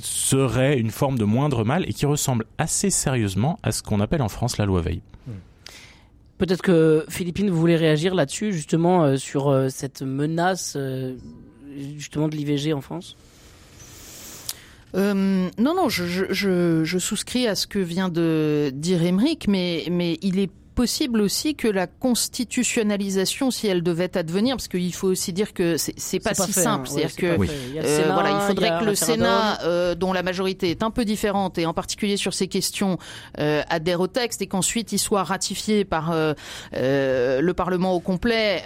seraient une forme de moindre mal et qui ressemblent assez sérieusement à ce qu'on appelle en France la loi Veil. Peut-être que Philippine, vous voulez réagir là-dessus, justement, euh, sur euh, cette menace justement de l'IVG en France euh, non, non, je, souscris à ce que vient de dire Émeric, mais, mais il est possible aussi que la constitutionnalisation, si elle devait advenir, parce qu'il faut aussi dire que c'est pas, pas si simple, hein. c'est-à-dire que euh, voilà, il faudrait que le Sénat, euh, dont la majorité est un peu différente et en particulier sur ces questions, euh, adhère au texte et qu'ensuite il soit ratifié par le Parlement au complet.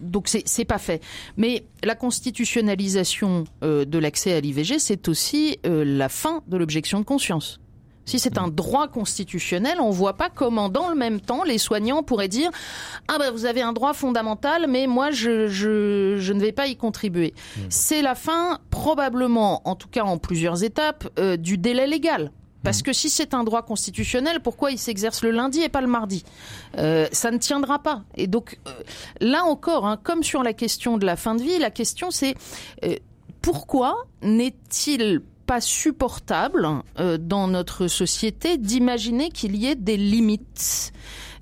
donc c'est pas fait. Mais la constitutionnalisation de l'accès à l'IVG, c'est aussi la fin de l'objection de conscience. Si c'est un droit constitutionnel, on voit pas comment, dans le même temps, les soignants pourraient dire ah ben vous avez un droit fondamental, mais moi je je, je ne vais pas y contribuer. Hmm. C'est la fin, probablement, en tout cas en plusieurs étapes, euh, du délai légal. Parce hmm. que si c'est un droit constitutionnel, pourquoi il s'exerce le lundi et pas le mardi euh, Ça ne tiendra pas. Et donc euh, là encore, hein, comme sur la question de la fin de vie, la question c'est pourquoi n'est-il pas supportable euh, dans notre société d'imaginer qu'il y ait des limites,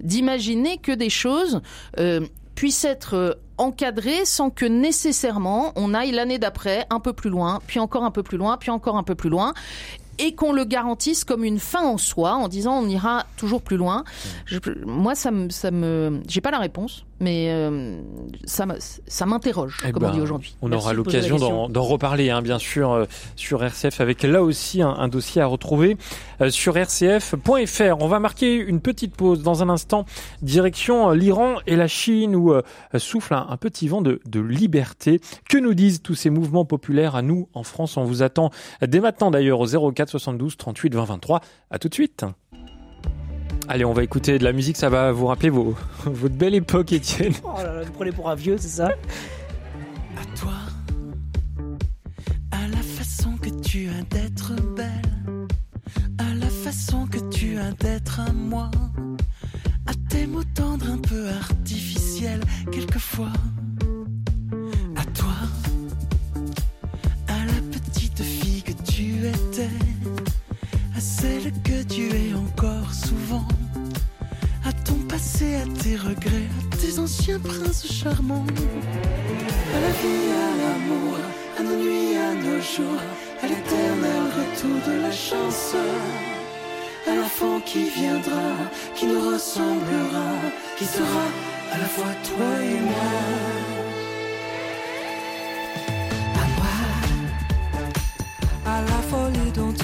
d'imaginer que des choses euh, puisse être encadré sans que nécessairement on aille l'année d'après un peu plus loin, puis encore un peu plus loin, puis encore un peu plus loin et qu'on le garantisse comme une fin en soi en disant on ira toujours plus loin. Je, moi, ça me, ça me, j'ai pas la réponse mais euh, ça, ça m'interroge, eh comme on dit ben, aujourd'hui. On aura l'occasion d'en reparler, hein, bien sûr, euh, sur RCF, avec là aussi un, dossier à retrouver euh, sur rcf.fr. On va marquer une petite pause dans un instant, direction l'Iran et la Chine, où souffle un, petit vent de, de, liberté. Que nous disent tous ces mouvements populaires à nous, en France? On vous attend dès maintenant d'ailleurs au 04 72 38 20 23. À tout de suite. Allez, on va écouter de la musique, ça va vous rappeler vos, votre belle époque, Étienne. Oh là là, vous prenez pour un vieux, c'est ça? À toi, à la façon que tu as d'être belle, à la façon que tu as d'être à moi, à tes mots tendres un peu artificiels, quelquefois. À toi, à la petite fille que tu étais à celle que tu es encore souvent, à ton passé, à tes regrets, à tes anciens princes charmants, à la vie, à l'amour, à nos nuits, à nos jours, à l'éternel retour de la chance, à l'enfant qui viendra, qui nous ressemblera, qui sera à la fois toi et moi. À à la folie dont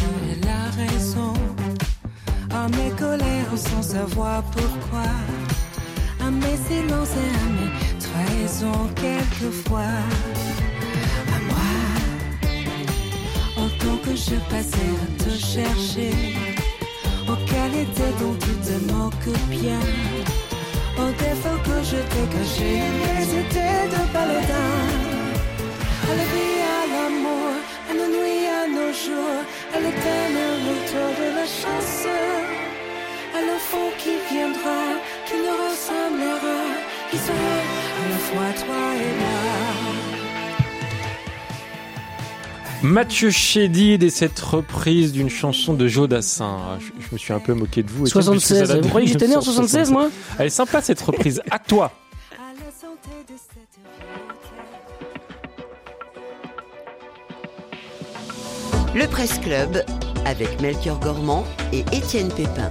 mes colères sans savoir pourquoi, à mes silences et à mes trahisons quelquefois. À moi, autant que je passais à te chercher, aux qualités dont tu te moques bien, aux défauts que je t'ai cachés, mais c'était de paladin. À la vie, à l'amour, à nos nuits, à nos jours, à l'éternel toi et moi. Mathieu Chédid et cette reprise d'une chanson de Jodassin. Je, je, me suis un peu moqué de vous. 76. Vous croyez que j'étais né en 76, moi Elle est sympa cette reprise. À toi. Le Presse Club avec Melchior Gormand et Étienne Pépin.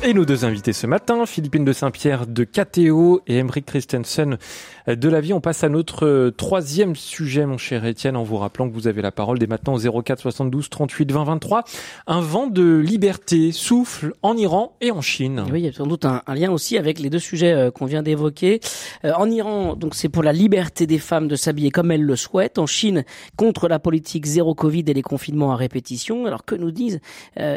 Et nos deux invités ce matin, Philippine de Saint-Pierre de KTO et Emeric Christensen de la vie. On passe à notre euh, troisième sujet, mon cher Étienne, en vous rappelant que vous avez la parole dès maintenant au 04 72 38 20 23. Un vent de liberté souffle en Iran et en Chine. Oui, il y a sans doute un, lien aussi avec les deux sujets euh, qu'on vient d'évoquer. Euh, en Iran, donc c'est pour la liberté des femmes de s'habiller comme elles le souhaitent. En Chine, contre la politique zéro Covid et les confinements à répétition. Alors que nous disent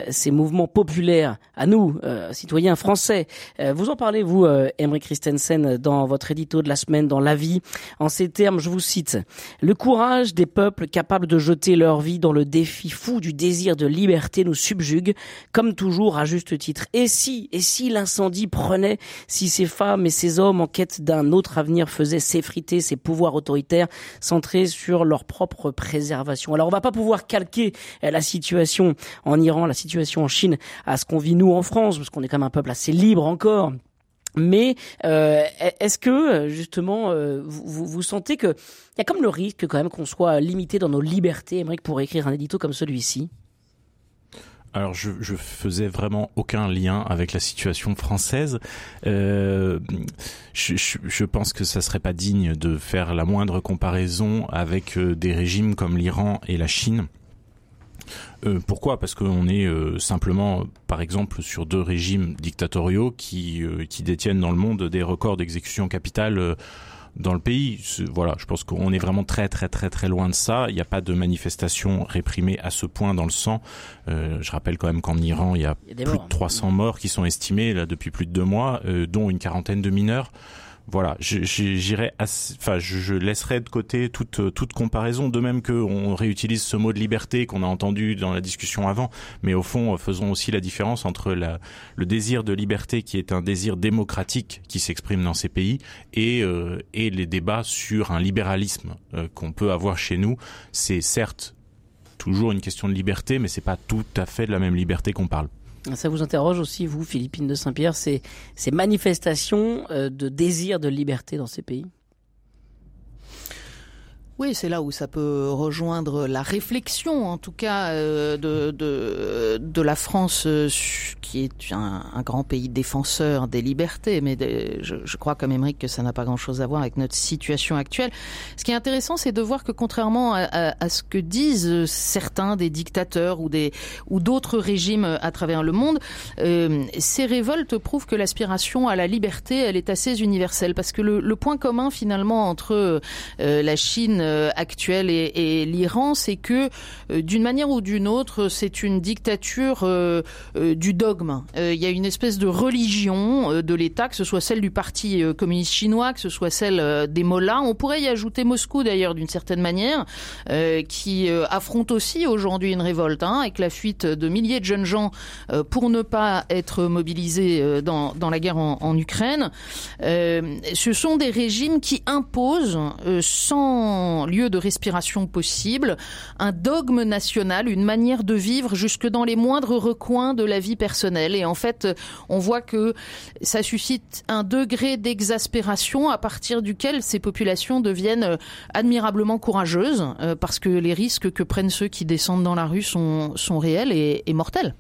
ces mouvements populaires à nous, citoyens français Vous en parlez, vous, Emery Christensen, dans votre édito de la semaine, dans la vie. En ces termes, je vous cite, le courage des peuples capables de jeter leur vie dans le défi fou du désir de liberté nous subjugue, comme toujours à juste titre. Et si, et si l'incendie prenait, si ces femmes et ces hommes en quête d'un autre avenir faisaient s'effriter ces pouvoirs autoritaires centrés sur leur propre préservation? Alors on va pas pouvoir calquer la situation en Iran, la situation en Chine à ce qu'on vit nous en France, parce qu'on est quand même un peuple assez libre encore mais euh, est-ce que justement euh, vous, vous, sentez que il y a comme le risque quand même qu'on soit limité dans nos libertés, Émeric, pour écrire un édito comme celui-ci? Alors je, je faisais vraiment aucun lien avec la situation française. Euh, je, pense que ça serait pas digne de faire la moindre comparaison avec des régimes comme l'Iran et la Chine. Euh, pourquoi? Parce qu'on est euh, simplement, par exemple, sur deux régimes dictatoriaux qui, euh, qui détiennent dans le monde des records d'exécution capitale dans le pays. Voilà, je pense qu'on est vraiment très très très très loin de ça. Il n'y a pas de manifestation réprimée à ce point dans le sang. je rappelle quand même qu'en Iran, il y a, plus de 300 morts qui sont estimés là depuis plus de deux mois, dont une quarantaine de mineurs voilà, j'irai, enfin, je, laisserai de côté toute toute comparaison, de même que on réutilise ce mot de liberté qu'on a entendu dans la discussion avant, mais au fond, faisons aussi la différence entre le désir de liberté qui est un désir démocratique qui s'exprime dans ces pays et euh, les débats sur un libéralisme euh, qu'on peut avoir chez nous. C'est certes toujours une question de liberté, mais c'est pas tout à fait de la même liberté qu'on parle. Ça vous interroge aussi, vous, Philippine de Saint-Pierre, ces, ces manifestations euh, de désir de liberté dans ces pays? Oui, c'est là où ça peut rejoindre la réflexion, en tout cas, euh, de, de, de, la France, euh, qui est un, grand pays défenseur des libertés, mais je, je, crois comme Émeric que ça n'a pas grand-chose à voir avec notre situation actuelle. Ce qui est intéressant, c'est de voir que contrairement à, à, ce que disent certains des dictateurs ou des ou d'autres régimes à travers le monde, euh, ces révoltes prouvent que l'aspiration à la liberté, elle est assez universelle, parce que le, le point commun finalement entre euh, la Chine euh, actuelle et, l'Iran, c'est que euh, d'une manière ou d'une autre, c'est une dictature euh, du dogme. Il y a une espèce de religion de l'État, que ce soit celle du Parti communiste chinois, que ce soit celle des mollahs. On pourrait y ajouter Moscou d'ailleurs d'une certaine manière, qui affronte aussi aujourd'hui une révolte, hein, avec la fuite de milliers de jeunes gens pour ne pas être mobilisés dans, la guerre en Ukraine. ce sont des régimes qui imposent sans lieu de respiration possible, un dogme national, une manière de vivre jusque dans les moindres recoins de la vie personnelle. Et en fait, on voit que ça suscite un degré d'exaspération à partir duquel ces populations deviennent admirablement courageuses, euh, parce que les risques que prennent ceux qui descendent dans la rue sont, réels et mortels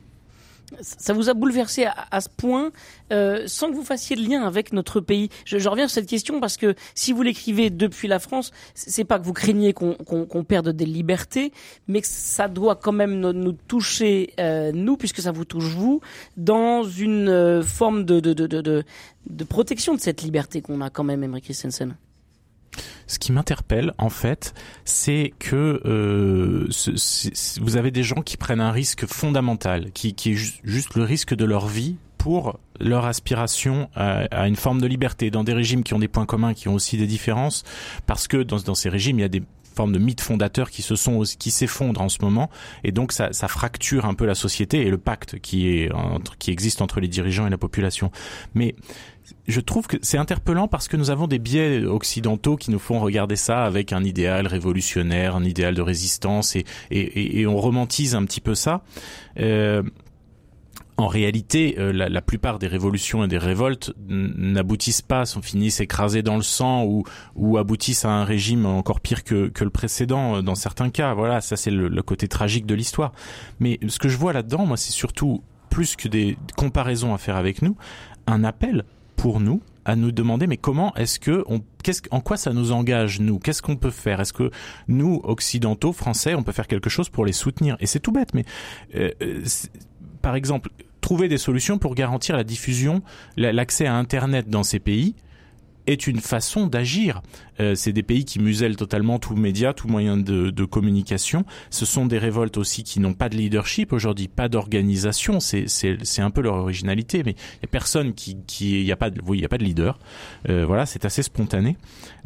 ça vous a bouleversé à, à ce point euh, sans que vous fassiez le lien avec notre pays. Je, je, reviens sur cette question parce que si vous l'écrivez depuis la France, c'est pas que vous craignez qu'on qu qu perde des libertés, mais que ça doit quand même nous, nous toucher euh, nous, puisque ça vous touche vous, dans une euh, forme de, de, de, de, de protection de cette liberté qu'on a quand même, Emery Christensen. Ce qui m'interpelle, en fait, c'est que euh, vous avez des gens qui prennent un risque fondamental, qui, est ju juste le risque de leur vie pour leur aspiration à, une forme de liberté dans des régimes qui ont des points communs, qui ont aussi des différences, parce que dans, ces régimes, il y a des formes de mythes fondateurs qui se sont qui s'effondrent en ce moment et donc ça, fracture un peu la société et le pacte qui qui existe entre les dirigeants et la population. Mais je trouve que c'est interpellant parce que nous avons des biais occidentaux qui nous font regarder ça avec un idéal révolutionnaire, un idéal de résistance et, on romantise un petit peu ça. Euh, en réalité, euh, la, plupart des révolutions et des révoltes n'aboutissent pas, sont finissent écrasées dans le sang ou, ou aboutissent à un régime encore pire que, le précédent euh, dans certains cas. Voilà, ça c'est le, côté tragique de l'histoire. Mais ce que je vois là-dedans, moi, c'est surtout plus que des comparaisons à faire avec nous, un appel pour nous à nous demander mais comment est-ce que on qu'est-ce en quoi ça nous engage nous? Qu'est-ce qu'on peut faire? Est-ce que nous occidentaux français on peut faire quelque chose pour les soutenir? Et c'est tout bête mais euh, par exemple trouver des solutions pour garantir la diffusion, l'accès à Internet dans ces pays est une façon d'agir. Euh, c'est des pays qui musellent totalement tout média, tout moyen de, communication. Ce sont des révoltes aussi qui n'ont pas de leadership aujourd'hui, pas d'organisation. C'est un peu leur originalité, mais il a personne qui, qui, y a pas de, oui, il y a pas de leader. Euh, voilà, c'est assez spontané.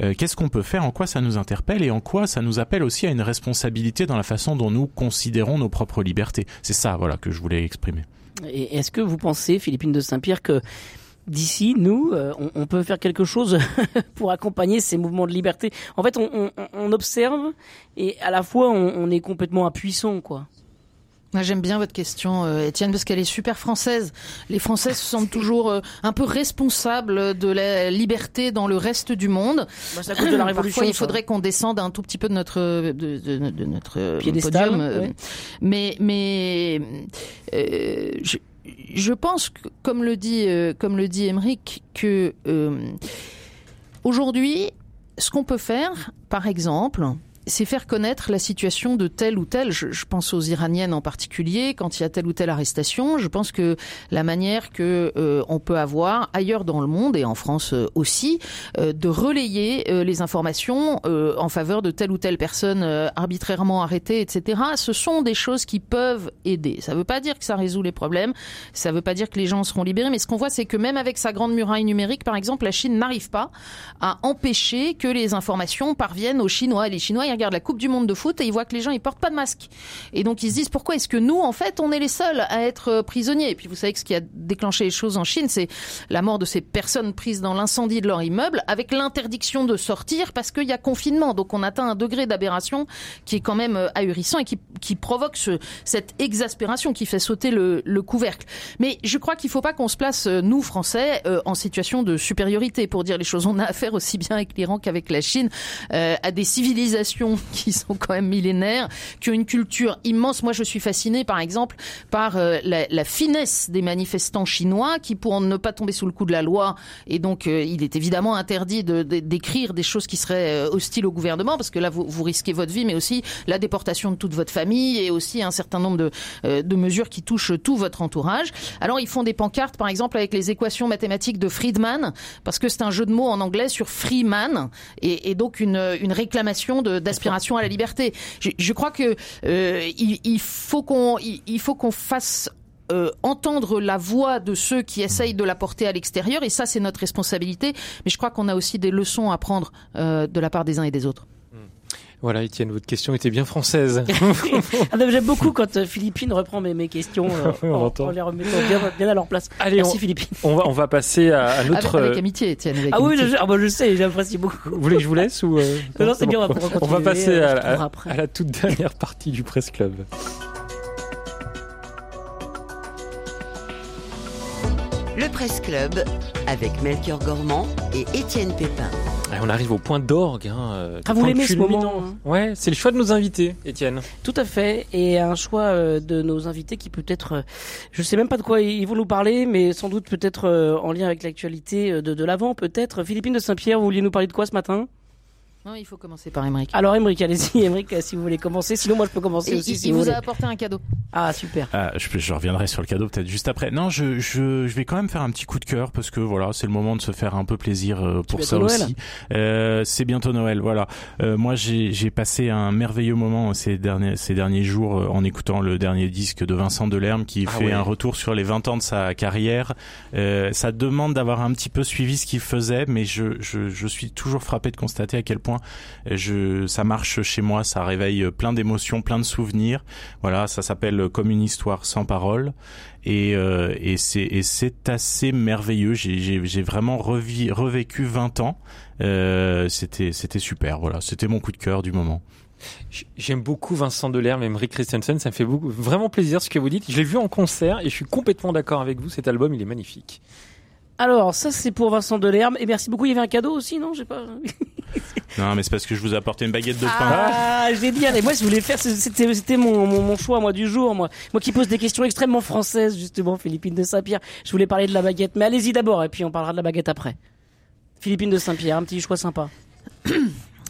Euh, Qu'est-ce qu'on peut faire? En quoi ça nous interpelle? Et en quoi ça nous appelle aussi à une responsabilité dans la façon dont nous considérons nos propres libertés? C'est ça, voilà, que je voulais exprimer. Et est-ce que vous pensez, Philippine de Saint-Pierre, que d'ici, nous, euh, on, on, peut faire quelque chose pour accompagner ces mouvements de liberté En fait, on, on, on observe et à la fois, on, est complètement impuissant, quoi. J'aime bien votre question, euh, Étienne, parce qu'elle est super française. Les Français se sentent toujours euh, un peu responsables de la liberté dans le reste du monde. Bah, cause de la révolution. Parfois, il faudrait qu'on descende un tout petit peu de notre de, de, de notre Piédestal, podium. Ouais. Mais mais euh, je, je pense, comme le dit euh, comme le dit Emeric, que euh, aujourd'hui, ce qu'on peut faire, par exemple, c'est faire connaître la situation de telle ou telle. Je, je, pense aux Iraniennes en particulier. Quand il y a telle ou telle arrestation, je pense que la manière que euh, on peut avoir ailleurs dans le monde et en France euh, aussi euh, de relayer euh, les informations euh, en faveur de telle ou telle personne euh, arbitrairement arrêtée, etc. Ce sont des choses qui peuvent aider. Ça ne veut pas dire que ça résout les problèmes. Ça ne veut pas dire que les gens seront libérés. Mais ce qu'on voit, c'est que même avec sa grande muraille numérique, par exemple, la Chine n'arrive pas à empêcher que les informations parviennent aux Chinois. Les Chinois regardent la Coupe du Monde de foot et ils voient que les gens ils portent pas de masque. Et donc ils se disent pourquoi est-ce que nous en fait on est les seuls à être euh, prisonniers? Et puis vous savez que ce qui a déclenché les choses en Chine, c'est la mort de ces personnes prises dans l'incendie de leur immeuble avec l'interdiction de sortir parce qu'il y a confinement. Donc on atteint un degré d'aberration qui est quand même euh, ahurissant et qui, qui provoque ce, cette exaspération qui fait sauter le, le couvercle. Mais je crois qu'il faut pas qu'on se place, euh, nous Français, en situation de supériorité pour dire les choses. On a affaire aussi bien avec l'Iran qu'avec la Chine à des civilisations qui sont quand même millénaires, qui ont une culture immense. Moi, je suis fascinée, par exemple, par euh, la, finesse des manifestants chinois qui, pour ne pas tomber sous le coup de la loi, et donc euh, il est évidemment interdit d'écrire des choses qui seraient euh, hostiles au gouvernement, parce que là, vous, risquez votre vie, mais aussi la déportation de toute votre famille et aussi un certain nombre de, mesures qui touchent tout votre entourage. Alors, ils font des pancartes, par exemple, avec les équations mathématiques de Friedman, parce que c'est un jeu de mots en anglais sur Freeman, et, et donc une, une réclamation de- à la liberté. Je, crois que euh, faut qu'on il, il faut qu'on fasse euh, entendre la voix de ceux qui essayent de la porter à l'extérieur, et ça c'est notre responsabilité. Mais je crois qu'on a aussi des leçons à prendre euh, de la part des uns et des autres. Voilà, Étienne, votre question était bien française. Ah, non, J'aime beaucoup quand euh, Philippine reprend mes, mes questions euh, On en, les remettant bien, bien à leur place. Allez, Merci on- Philippine. on, va, on va passer à, à Avec, notre. avec euh, amitié, Étienne. avec Ah oui, amitié. je, ah bah, je sais, j'apprécie beaucoup. Vous voulez que je vous laisse ou euh, Non, non, c'est bien, on va pouvoir On va passer euh, à, à la toute dernière partie du Presse Club. Le Presse Club avec Melchior Gormand et Étienne Pépin. Et on arrive au point d'orgue. Hein, euh, Ah, vous l'aimez, ce moment, hein Ouais, c'est le choix de nos invités, Étienne. Tout à fait, et un choix euh, de nos invités qui peut-être, euh, je sais même pas de quoi ils vont nous parler, mais sans doute peut-être euh, en lien avec l'actualité de, de l'avant, peut-être. Philippine de Saint-Pierre, vous vouliez nous parler de quoi ce matin? Non, il faut commencer par Émeric. Alors Émeric, allez-y, Émeric, euh, si vous voulez commencer. Sinon, moi, je peux commencer Et aussi il, si il vous vous voulez. a apporté un cadeau. Ah super. Ah, je, je reviendrai sur le cadeau peut-être juste après. Non, je, je, je vais quand même faire un petit coup de cœur parce que voilà, c'est le moment de se faire un peu plaisir euh, pour ça Noël. aussi. Euh, c'est bientôt Noël, voilà. Euh, moi, j'ai j'ai passé un merveilleux moment ces derniers ces derniers jours en écoutant le dernier disque de Vincent Delerme qui Ah fait ouais. un retour sur les 20 ans de sa carrière. Euh, ça demande d'avoir un petit peu suivi ce qu'il faisait, mais je, je, je suis toujours frappé de constater à quel point euh, je ça marche chez moi, ça réveille plein d'émotions, plein de souvenirs. Voilà, ça s'appelle Comme une histoire sans parole. Et, euh, et c'est et c'est assez merveilleux. J'ai vraiment revi, revécu 20 ans. Euh, c'était c'était super. Voilà, c'était mon coup de cœur du moment. J'aime beaucoup Vincent Delerme et Emmerich Christensen. Ça me fait beaucoup, vraiment plaisir ce que vous dites. Je l'ai vu en concert et je suis complètement d'accord avec vous. Cet album, il est magnifique. Alors ça c'est pour Vincent Delerme et merci beaucoup. Il y avait un cadeau aussi, non? J'ai pas. Non, mais c'est parce que je vous ai apporté une baguette de pain. Ah, génial. Et moi, je voulais faire, c'était, mon, mon choix, moi, du jour, moi. Moi qui pose des questions extrêmement françaises, justement, Philippine de Saint-Pierre. Je voulais parler de la baguette. Mais allez-y d'abord, et puis on parlera de la baguette après. Philippine de Saint-Pierre, un petit choix sympa.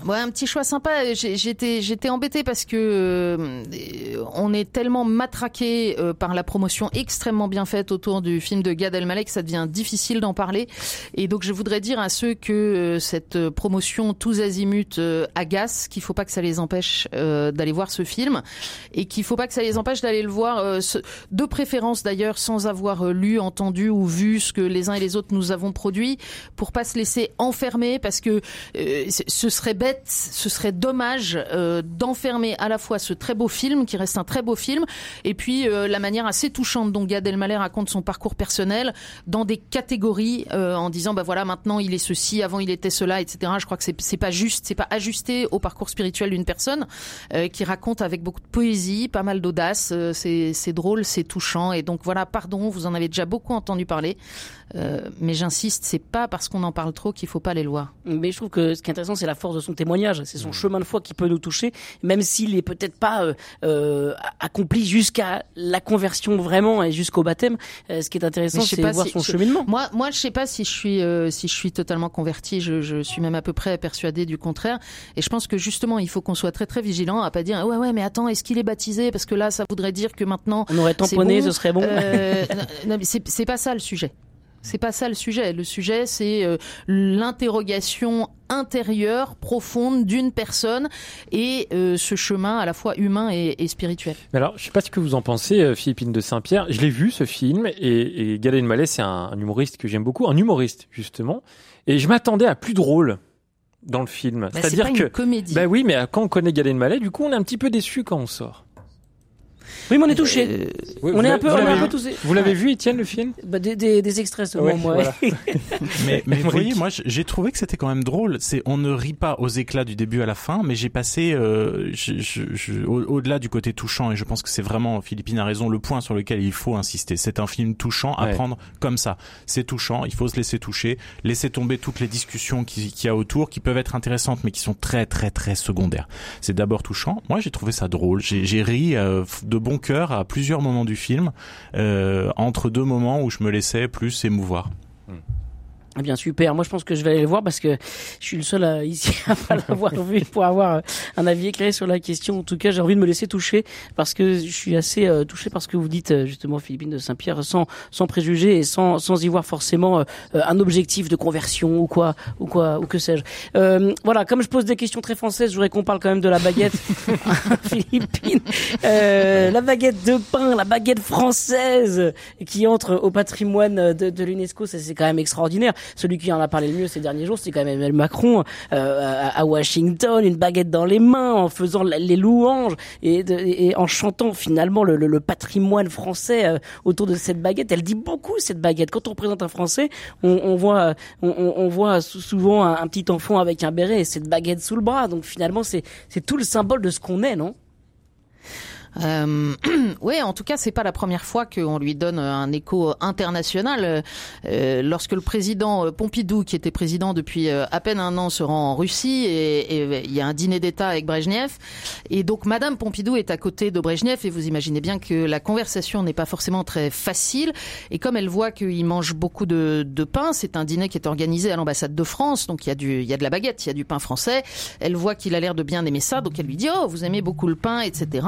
Ouais, un petit choix sympa. J'étais, j'étais embêtée parce que euh, on est tellement matraqué euh, par la promotion extrêmement bien faite autour du film de Gad Elmaleh que ça devient difficile d'en parler. Et donc, je voudrais dire à ceux que euh, cette promotion tous azimuts euh, agace, qu'il faut pas que ça les empêche euh, d'aller voir ce film et qu'il faut pas que ça les empêche d'aller le voir, euh, ce- de préférence d'ailleurs, sans avoir lu, entendu ou vu ce que les uns et les autres nous avons produit, pour pas se laisser enfermer parce que ce serait bête, ce serait dommage euh, d'enfermer à la fois ce très beau film, qui reste un très beau film, et puis euh, la manière assez touchante dont Gad Elmaleh raconte son parcours personnel dans des catégories euh, en disant bah voilà maintenant il est ceci, avant il était cela, etc. Je crois que c'est c'est pas juste, c'est pas ajusté au parcours spirituel d'une personne euh, qui raconte avec beaucoup de poésie, pas mal d'audace. euh, c'est c'est drôle, c'est touchant, et donc voilà, pardon, vous en avez déjà beaucoup entendu parler, euh, mais j'insiste, c'est pas parce qu'on en parle trop qu'il faut pas aller le voir. Mais je trouve que ce qui est intéressant, c'est la force de son témoignage. C'est son chemin de foi qui peut nous toucher, même s'il est peut-être pas euh, euh, accompli jusqu'à la conversion vraiment et jusqu'au baptême. Euh, ce qui est intéressant, c'est pas voir si- son je- cheminement. Moi, moi, je sais pas si je suis, euh, si je suis totalement converti. Je, je suis même à peu près persuadé du contraire. Et je pense que justement, il faut qu'on soit très très vigilant à pas dire ah ouais ouais mais attends, est-ce qu'il est baptisé? Parce que là, ça voudrait dire que maintenant. On aurait tamponné, bon. ce serait bon. Euh, non, non, mais c'est pas ça le sujet. C'est pas ça le sujet. Le sujet, c'est euh, l'interrogation intérieure, profonde d'une personne et euh, ce chemin à la fois humain et, et spirituel. Mais alors, je sais pas ce que vous en pensez, euh, Philippine de Saint-Pierre. Je l'ai vu ce film et, et Gad Elmaleh, c'est un, un humoriste que j'aime beaucoup, un humoriste justement. Et je m'attendais à plus drôle. dans le film. Bah, c'est C'est-à-dire que comédie. bah oui, mais quand on connaît Galen Mallet, du coup, on est un petit peu déçu quand on sort. Oui, mais on est touché. Euh, Oui, on est un peu, on est un peu touché. Vous l'avez vu, Étienne, le film? Bah, des, des, des extraits seulement, Ouais, moi. voilà. Mais, mais vous voyez, moi, j'ai trouvé que c'était quand même drôle. C'est, on ne rit pas aux éclats du début à la fin, mais j'ai passé, euh, au- au-delà du côté touchant, et je pense que c'est vraiment, Philippine a raison, le point sur lequel il faut insister. C'est un film touchant à Ouais. prendre comme ça. C'est touchant, il faut se laisser toucher, laisser tomber toutes les discussions qui- qu'il y a autour, qui peuvent être intéressantes, mais qui sont très, très, très secondaires. C'est d'abord touchant. Moi, j'ai trouvé ça drôle. J'ai, j'ai ri euh, de bon cœur à plusieurs moments du film, euh, entre deux moments où je me laissais plus émouvoir. Eh bien super, moi je pense que je vais aller le voir parce que je suis le seul à, ici à pas l'avoir vu pour avoir euh, un avis éclairé sur la question. En tout cas, j'ai envie de me laisser toucher parce que je suis assez euh, touché par ce que vous dites euh, justement Philippine de Saint-Pierre sans sans préjugés et sans sans y voir forcément euh, euh, un objectif de conversion ou quoi ou quoi ou que sais-je. Euh, voilà, comme je pose des questions très françaises, je voudrais qu'on parle quand même de la baguette Philippine. Euh, la baguette de pain, la baguette française qui entre au patrimoine de, de l'UNESCO, ça c'est quand même extraordinaire. Celui qui en a parlé le mieux ces derniers jours, c'est quand même Emmanuel Macron euh, à, Washington, une baguette dans les mains, en faisant les louanges et, en chantant finalement le, patrimoine français euh, autour de cette baguette. Elle dit beaucoup cette baguette. Quand on présente un Français, on, voit, on, voit sou- souvent un, petit enfant avec un béret et cette baguette sous le bras. Donc finalement, c'est tout le symbole de ce qu'on est, non? Euh, oui, en tout cas, c'est pas la première fois qu'on lui donne un écho international. Euh, lorsque le président euh, Pompidou, qui était président depuis euh, à peine un an, se rend en Russie et, et il y a un dîner d'État avec Brejnev, et donc Madame Pompidou est à côté de Brejnev et vous imaginez bien que la conversation n'est pas forcément très facile. Et comme elle voit qu'il mange beaucoup de, de pain, c'est un dîner qui est organisé à l'ambassade de France, donc il y a du, il y a de la baguette, il y a du pain français. Elle voit qu'il a l'air de bien aimer ça, donc elle lui dit oh vous aimez beaucoup le pain, etc.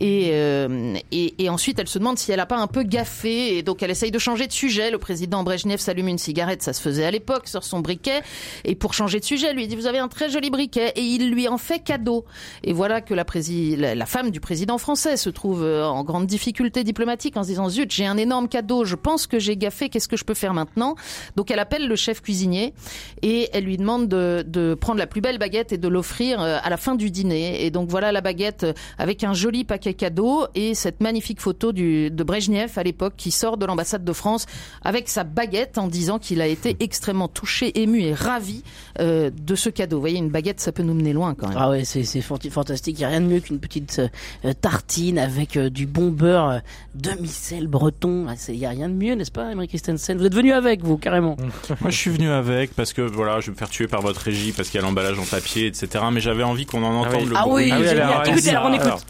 Et, euh, et, et ensuite, elle se demande si elle a pas un peu gaffé. Et donc, elle essaye de changer de sujet. Le président Brejnev s'allume une cigarette, ça se faisait à l'époque, sur son briquet. Et pour changer de sujet, elle lui dit Vous avez un très joli briquet. Et il lui en fait cadeau. Et voilà que la, prési- la femme du président français se trouve euh, en grande difficulté diplomatique en se disant Zut, j'ai un énorme cadeau, je pense que j'ai gaffé, qu'est-ce que je peux faire maintenant? Donc, elle appelle le chef cuisinier et elle lui demande de, de prendre la plus belle baguette et de l'offrir euh, à la fin du dîner. Et donc, voilà la baguette euh, avec un joli paquet cadeau et cette magnifique photo du, de Brejnev à l'époque qui sort de l'ambassade de France avec sa baguette en disant qu'il a été extrêmement touché, ému et ravi euh, de ce cadeau. Vous voyez, une baguette, ça peut nous mener loin quand même. Ah ouais, c'est fantastique. Il y a rien de mieux qu'une petite euh, tartine avec euh, du bon beurre euh, demi-sel breton. Ah, Il y a rien de mieux, n'est-ce pas, Emery Christensen? Vous êtes venu avec, vous, carrément. Moi, je suis venu avec parce que voilà, je vais me faire tuer par votre régie parce qu'il y a l'emballage en papier, etc. Mais j'avais envie qu'on en entende oui. le Ah bruit. oui, Ah oui, génial. alors, Écoutez, alors, on écoute.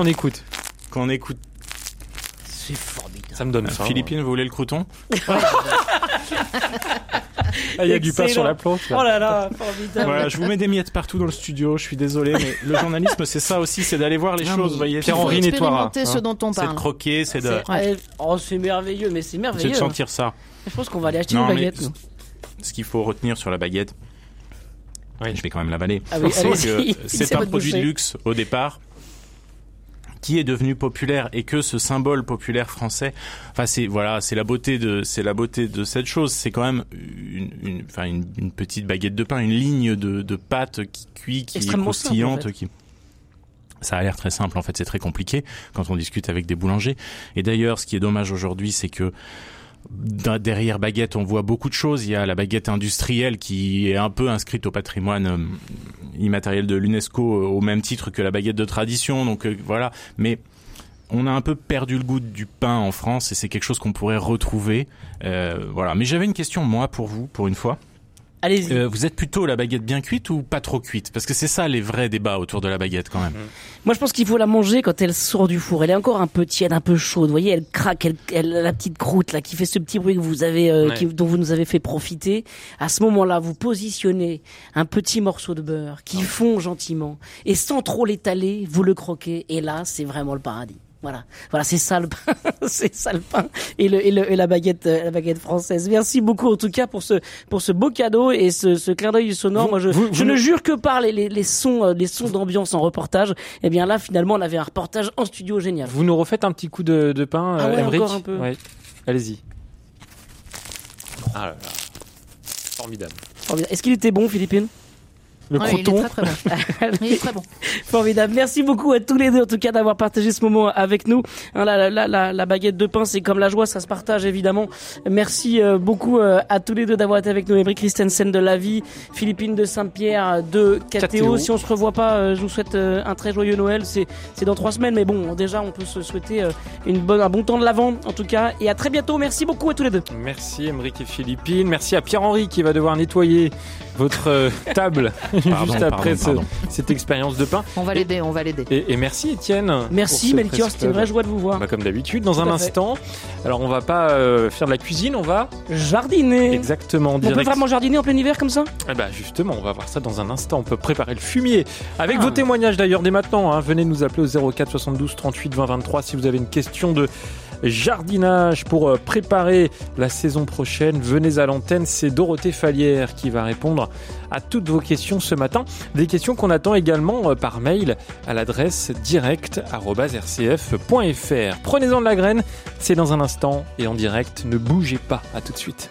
On écoute. Sauter, on écoute. Qu'on écoute. C'est formidable. Ça me donne faim. Philippine, vous voulez le crouton Ah, il y a du pain sur la planche. là. Oh là là, formidable. Voilà, je vous mets des miettes partout dans le studio. Je suis désolé, mais le journalisme, c'est ça aussi, c'est d'aller voir les Non, choses. voyez, c'est expérimenter ce hein. dont on c'est de parle. croquer, c'est de, C'est- ouais. Oh, c'est merveilleux, mais c'est c'est merveilleux. de sentir ça. Je pense qu'on va aller acheter Non, une mais baguette. nous. ce qu'il faut retenir sur la baguette, Oui. je vais quand même l'avaler, Ah oui, c'est C'est c'est un produit de luxe au départ qui est devenu populaire et que ce symbole populaire français, enfin c'est voilà, c'est la beauté de c'est la beauté de cette chose. C'est quand même une, une, enfin une, une petite baguette de pain, une ligne de, de pâte qui cuit, qui est croustillante, en fait. qui ça a l'air très simple, en fait, c'est très compliqué quand on discute avec des boulangers. Et d'ailleurs, ce qui est dommage aujourd'hui, c'est que derrière baguette, on voit beaucoup de choses. Il y a la baguette industrielle qui est un peu inscrite au patrimoine euh, immatériel de l'UNESCO euh, au même titre que la baguette de tradition. Donc euh, voilà, mais on a un peu perdu le goût du pain en France et c'est quelque chose qu'on pourrait retrouver. Voilà. Mais j'avais une question moi pour vous, pour une fois. Allez-y. Euh, vous êtes plutôt la baguette bien cuite ou pas trop cuite? Parce que c'est ça les vrais débats autour de la baguette quand même. Moi, je pense qu'il faut la manger quand elle sort du four. Elle est encore un peu tiède, un peu chaude. Vous voyez, elle craque, elle, elle a la petite croûte là qui fait ce petit bruit que vous avez, euh, Ouais. qui- dont vous nous avez fait profiter. À ce moment-là, vous positionnez un petit morceau de beurre qui fond gentiment et sans trop l'étaler, vous le croquez. Et là, c'est vraiment le paradis. Voilà, voilà, c'est ça le pain, c'est ça le pain et le et, le, et la baguette, euh, la baguette française. Merci beaucoup en tout cas pour ce pour ce beau cadeau et ce, ce clin d'œil sonore. Vous- Moi, je, vous- je vous ne jure que par les, les, les sons, euh, les sons d'ambiance en reportage. Et bien là, finalement, on avait un reportage en studio génial. Vous nous refaites un petit coup de, de pain, Ah euh, ouais, Emmerich encore un peu. Ouais. Allez-y. Ah là là. Formidable. Est-ce qu'il était bon, Philippine? Le Ouais, il est croton. très très bon. Il est très bon. Formidable. Merci beaucoup à tous les deux, en tout cas, d'avoir partagé ce moment avec nous. Hein, la, la, la, la, baguette de pain, c'est comme la joie, ça se partage évidemment. Merci euh, beaucoup euh, à tous les deux d'avoir été avec nous. Ebri Christensen de La Vie, Philippine de Saint-Pierre de. KTO. Si on se revoit pas, euh, je vous souhaite euh, un très joyeux Noël. C'est c'est dans trois semaines, mais bon, déjà, on peut se souhaiter euh, une bonne, un bon temps de l'avant, en tout cas. Et à très bientôt. Merci beaucoup à tous les deux. Merci Emeric et Philippine. Merci à Pierre-Henri qui va devoir nettoyer votre euh, table Pardon, juste après pardon, ce- pardon. cette expérience de pain. On va l'aider, on va l'aider. Et, et merci Étienne. Merci Melchior, c'était une vraie joie de vous voir. Bah, comme d'habitude, dans Tout un instant. Alors on va pas euh, faire de la cuisine, on va Jardiner. exactement On peut vraiment jardiner en plein hiver comme ça Eh ben, justement, on va voir ça dans un instant. On peut préparer le fumier. Avec Ah. vos témoignages d'ailleurs dès maintenant. hein. Venez nous appeler au 04 72 38 20 23 si vous avez une question de jardinage pour euh, préparer la saison prochaine. Venez à l'antenne. C'est Dorothée Fallière qui va répondre à toutes vos questions ce matin. Des questions qu'on attend également euh, par mail à l'adresse direct.rcf.fr. Prenez-en de la graine. C'est dans un instant et en direct. Ne bougez pas. À tout de suite.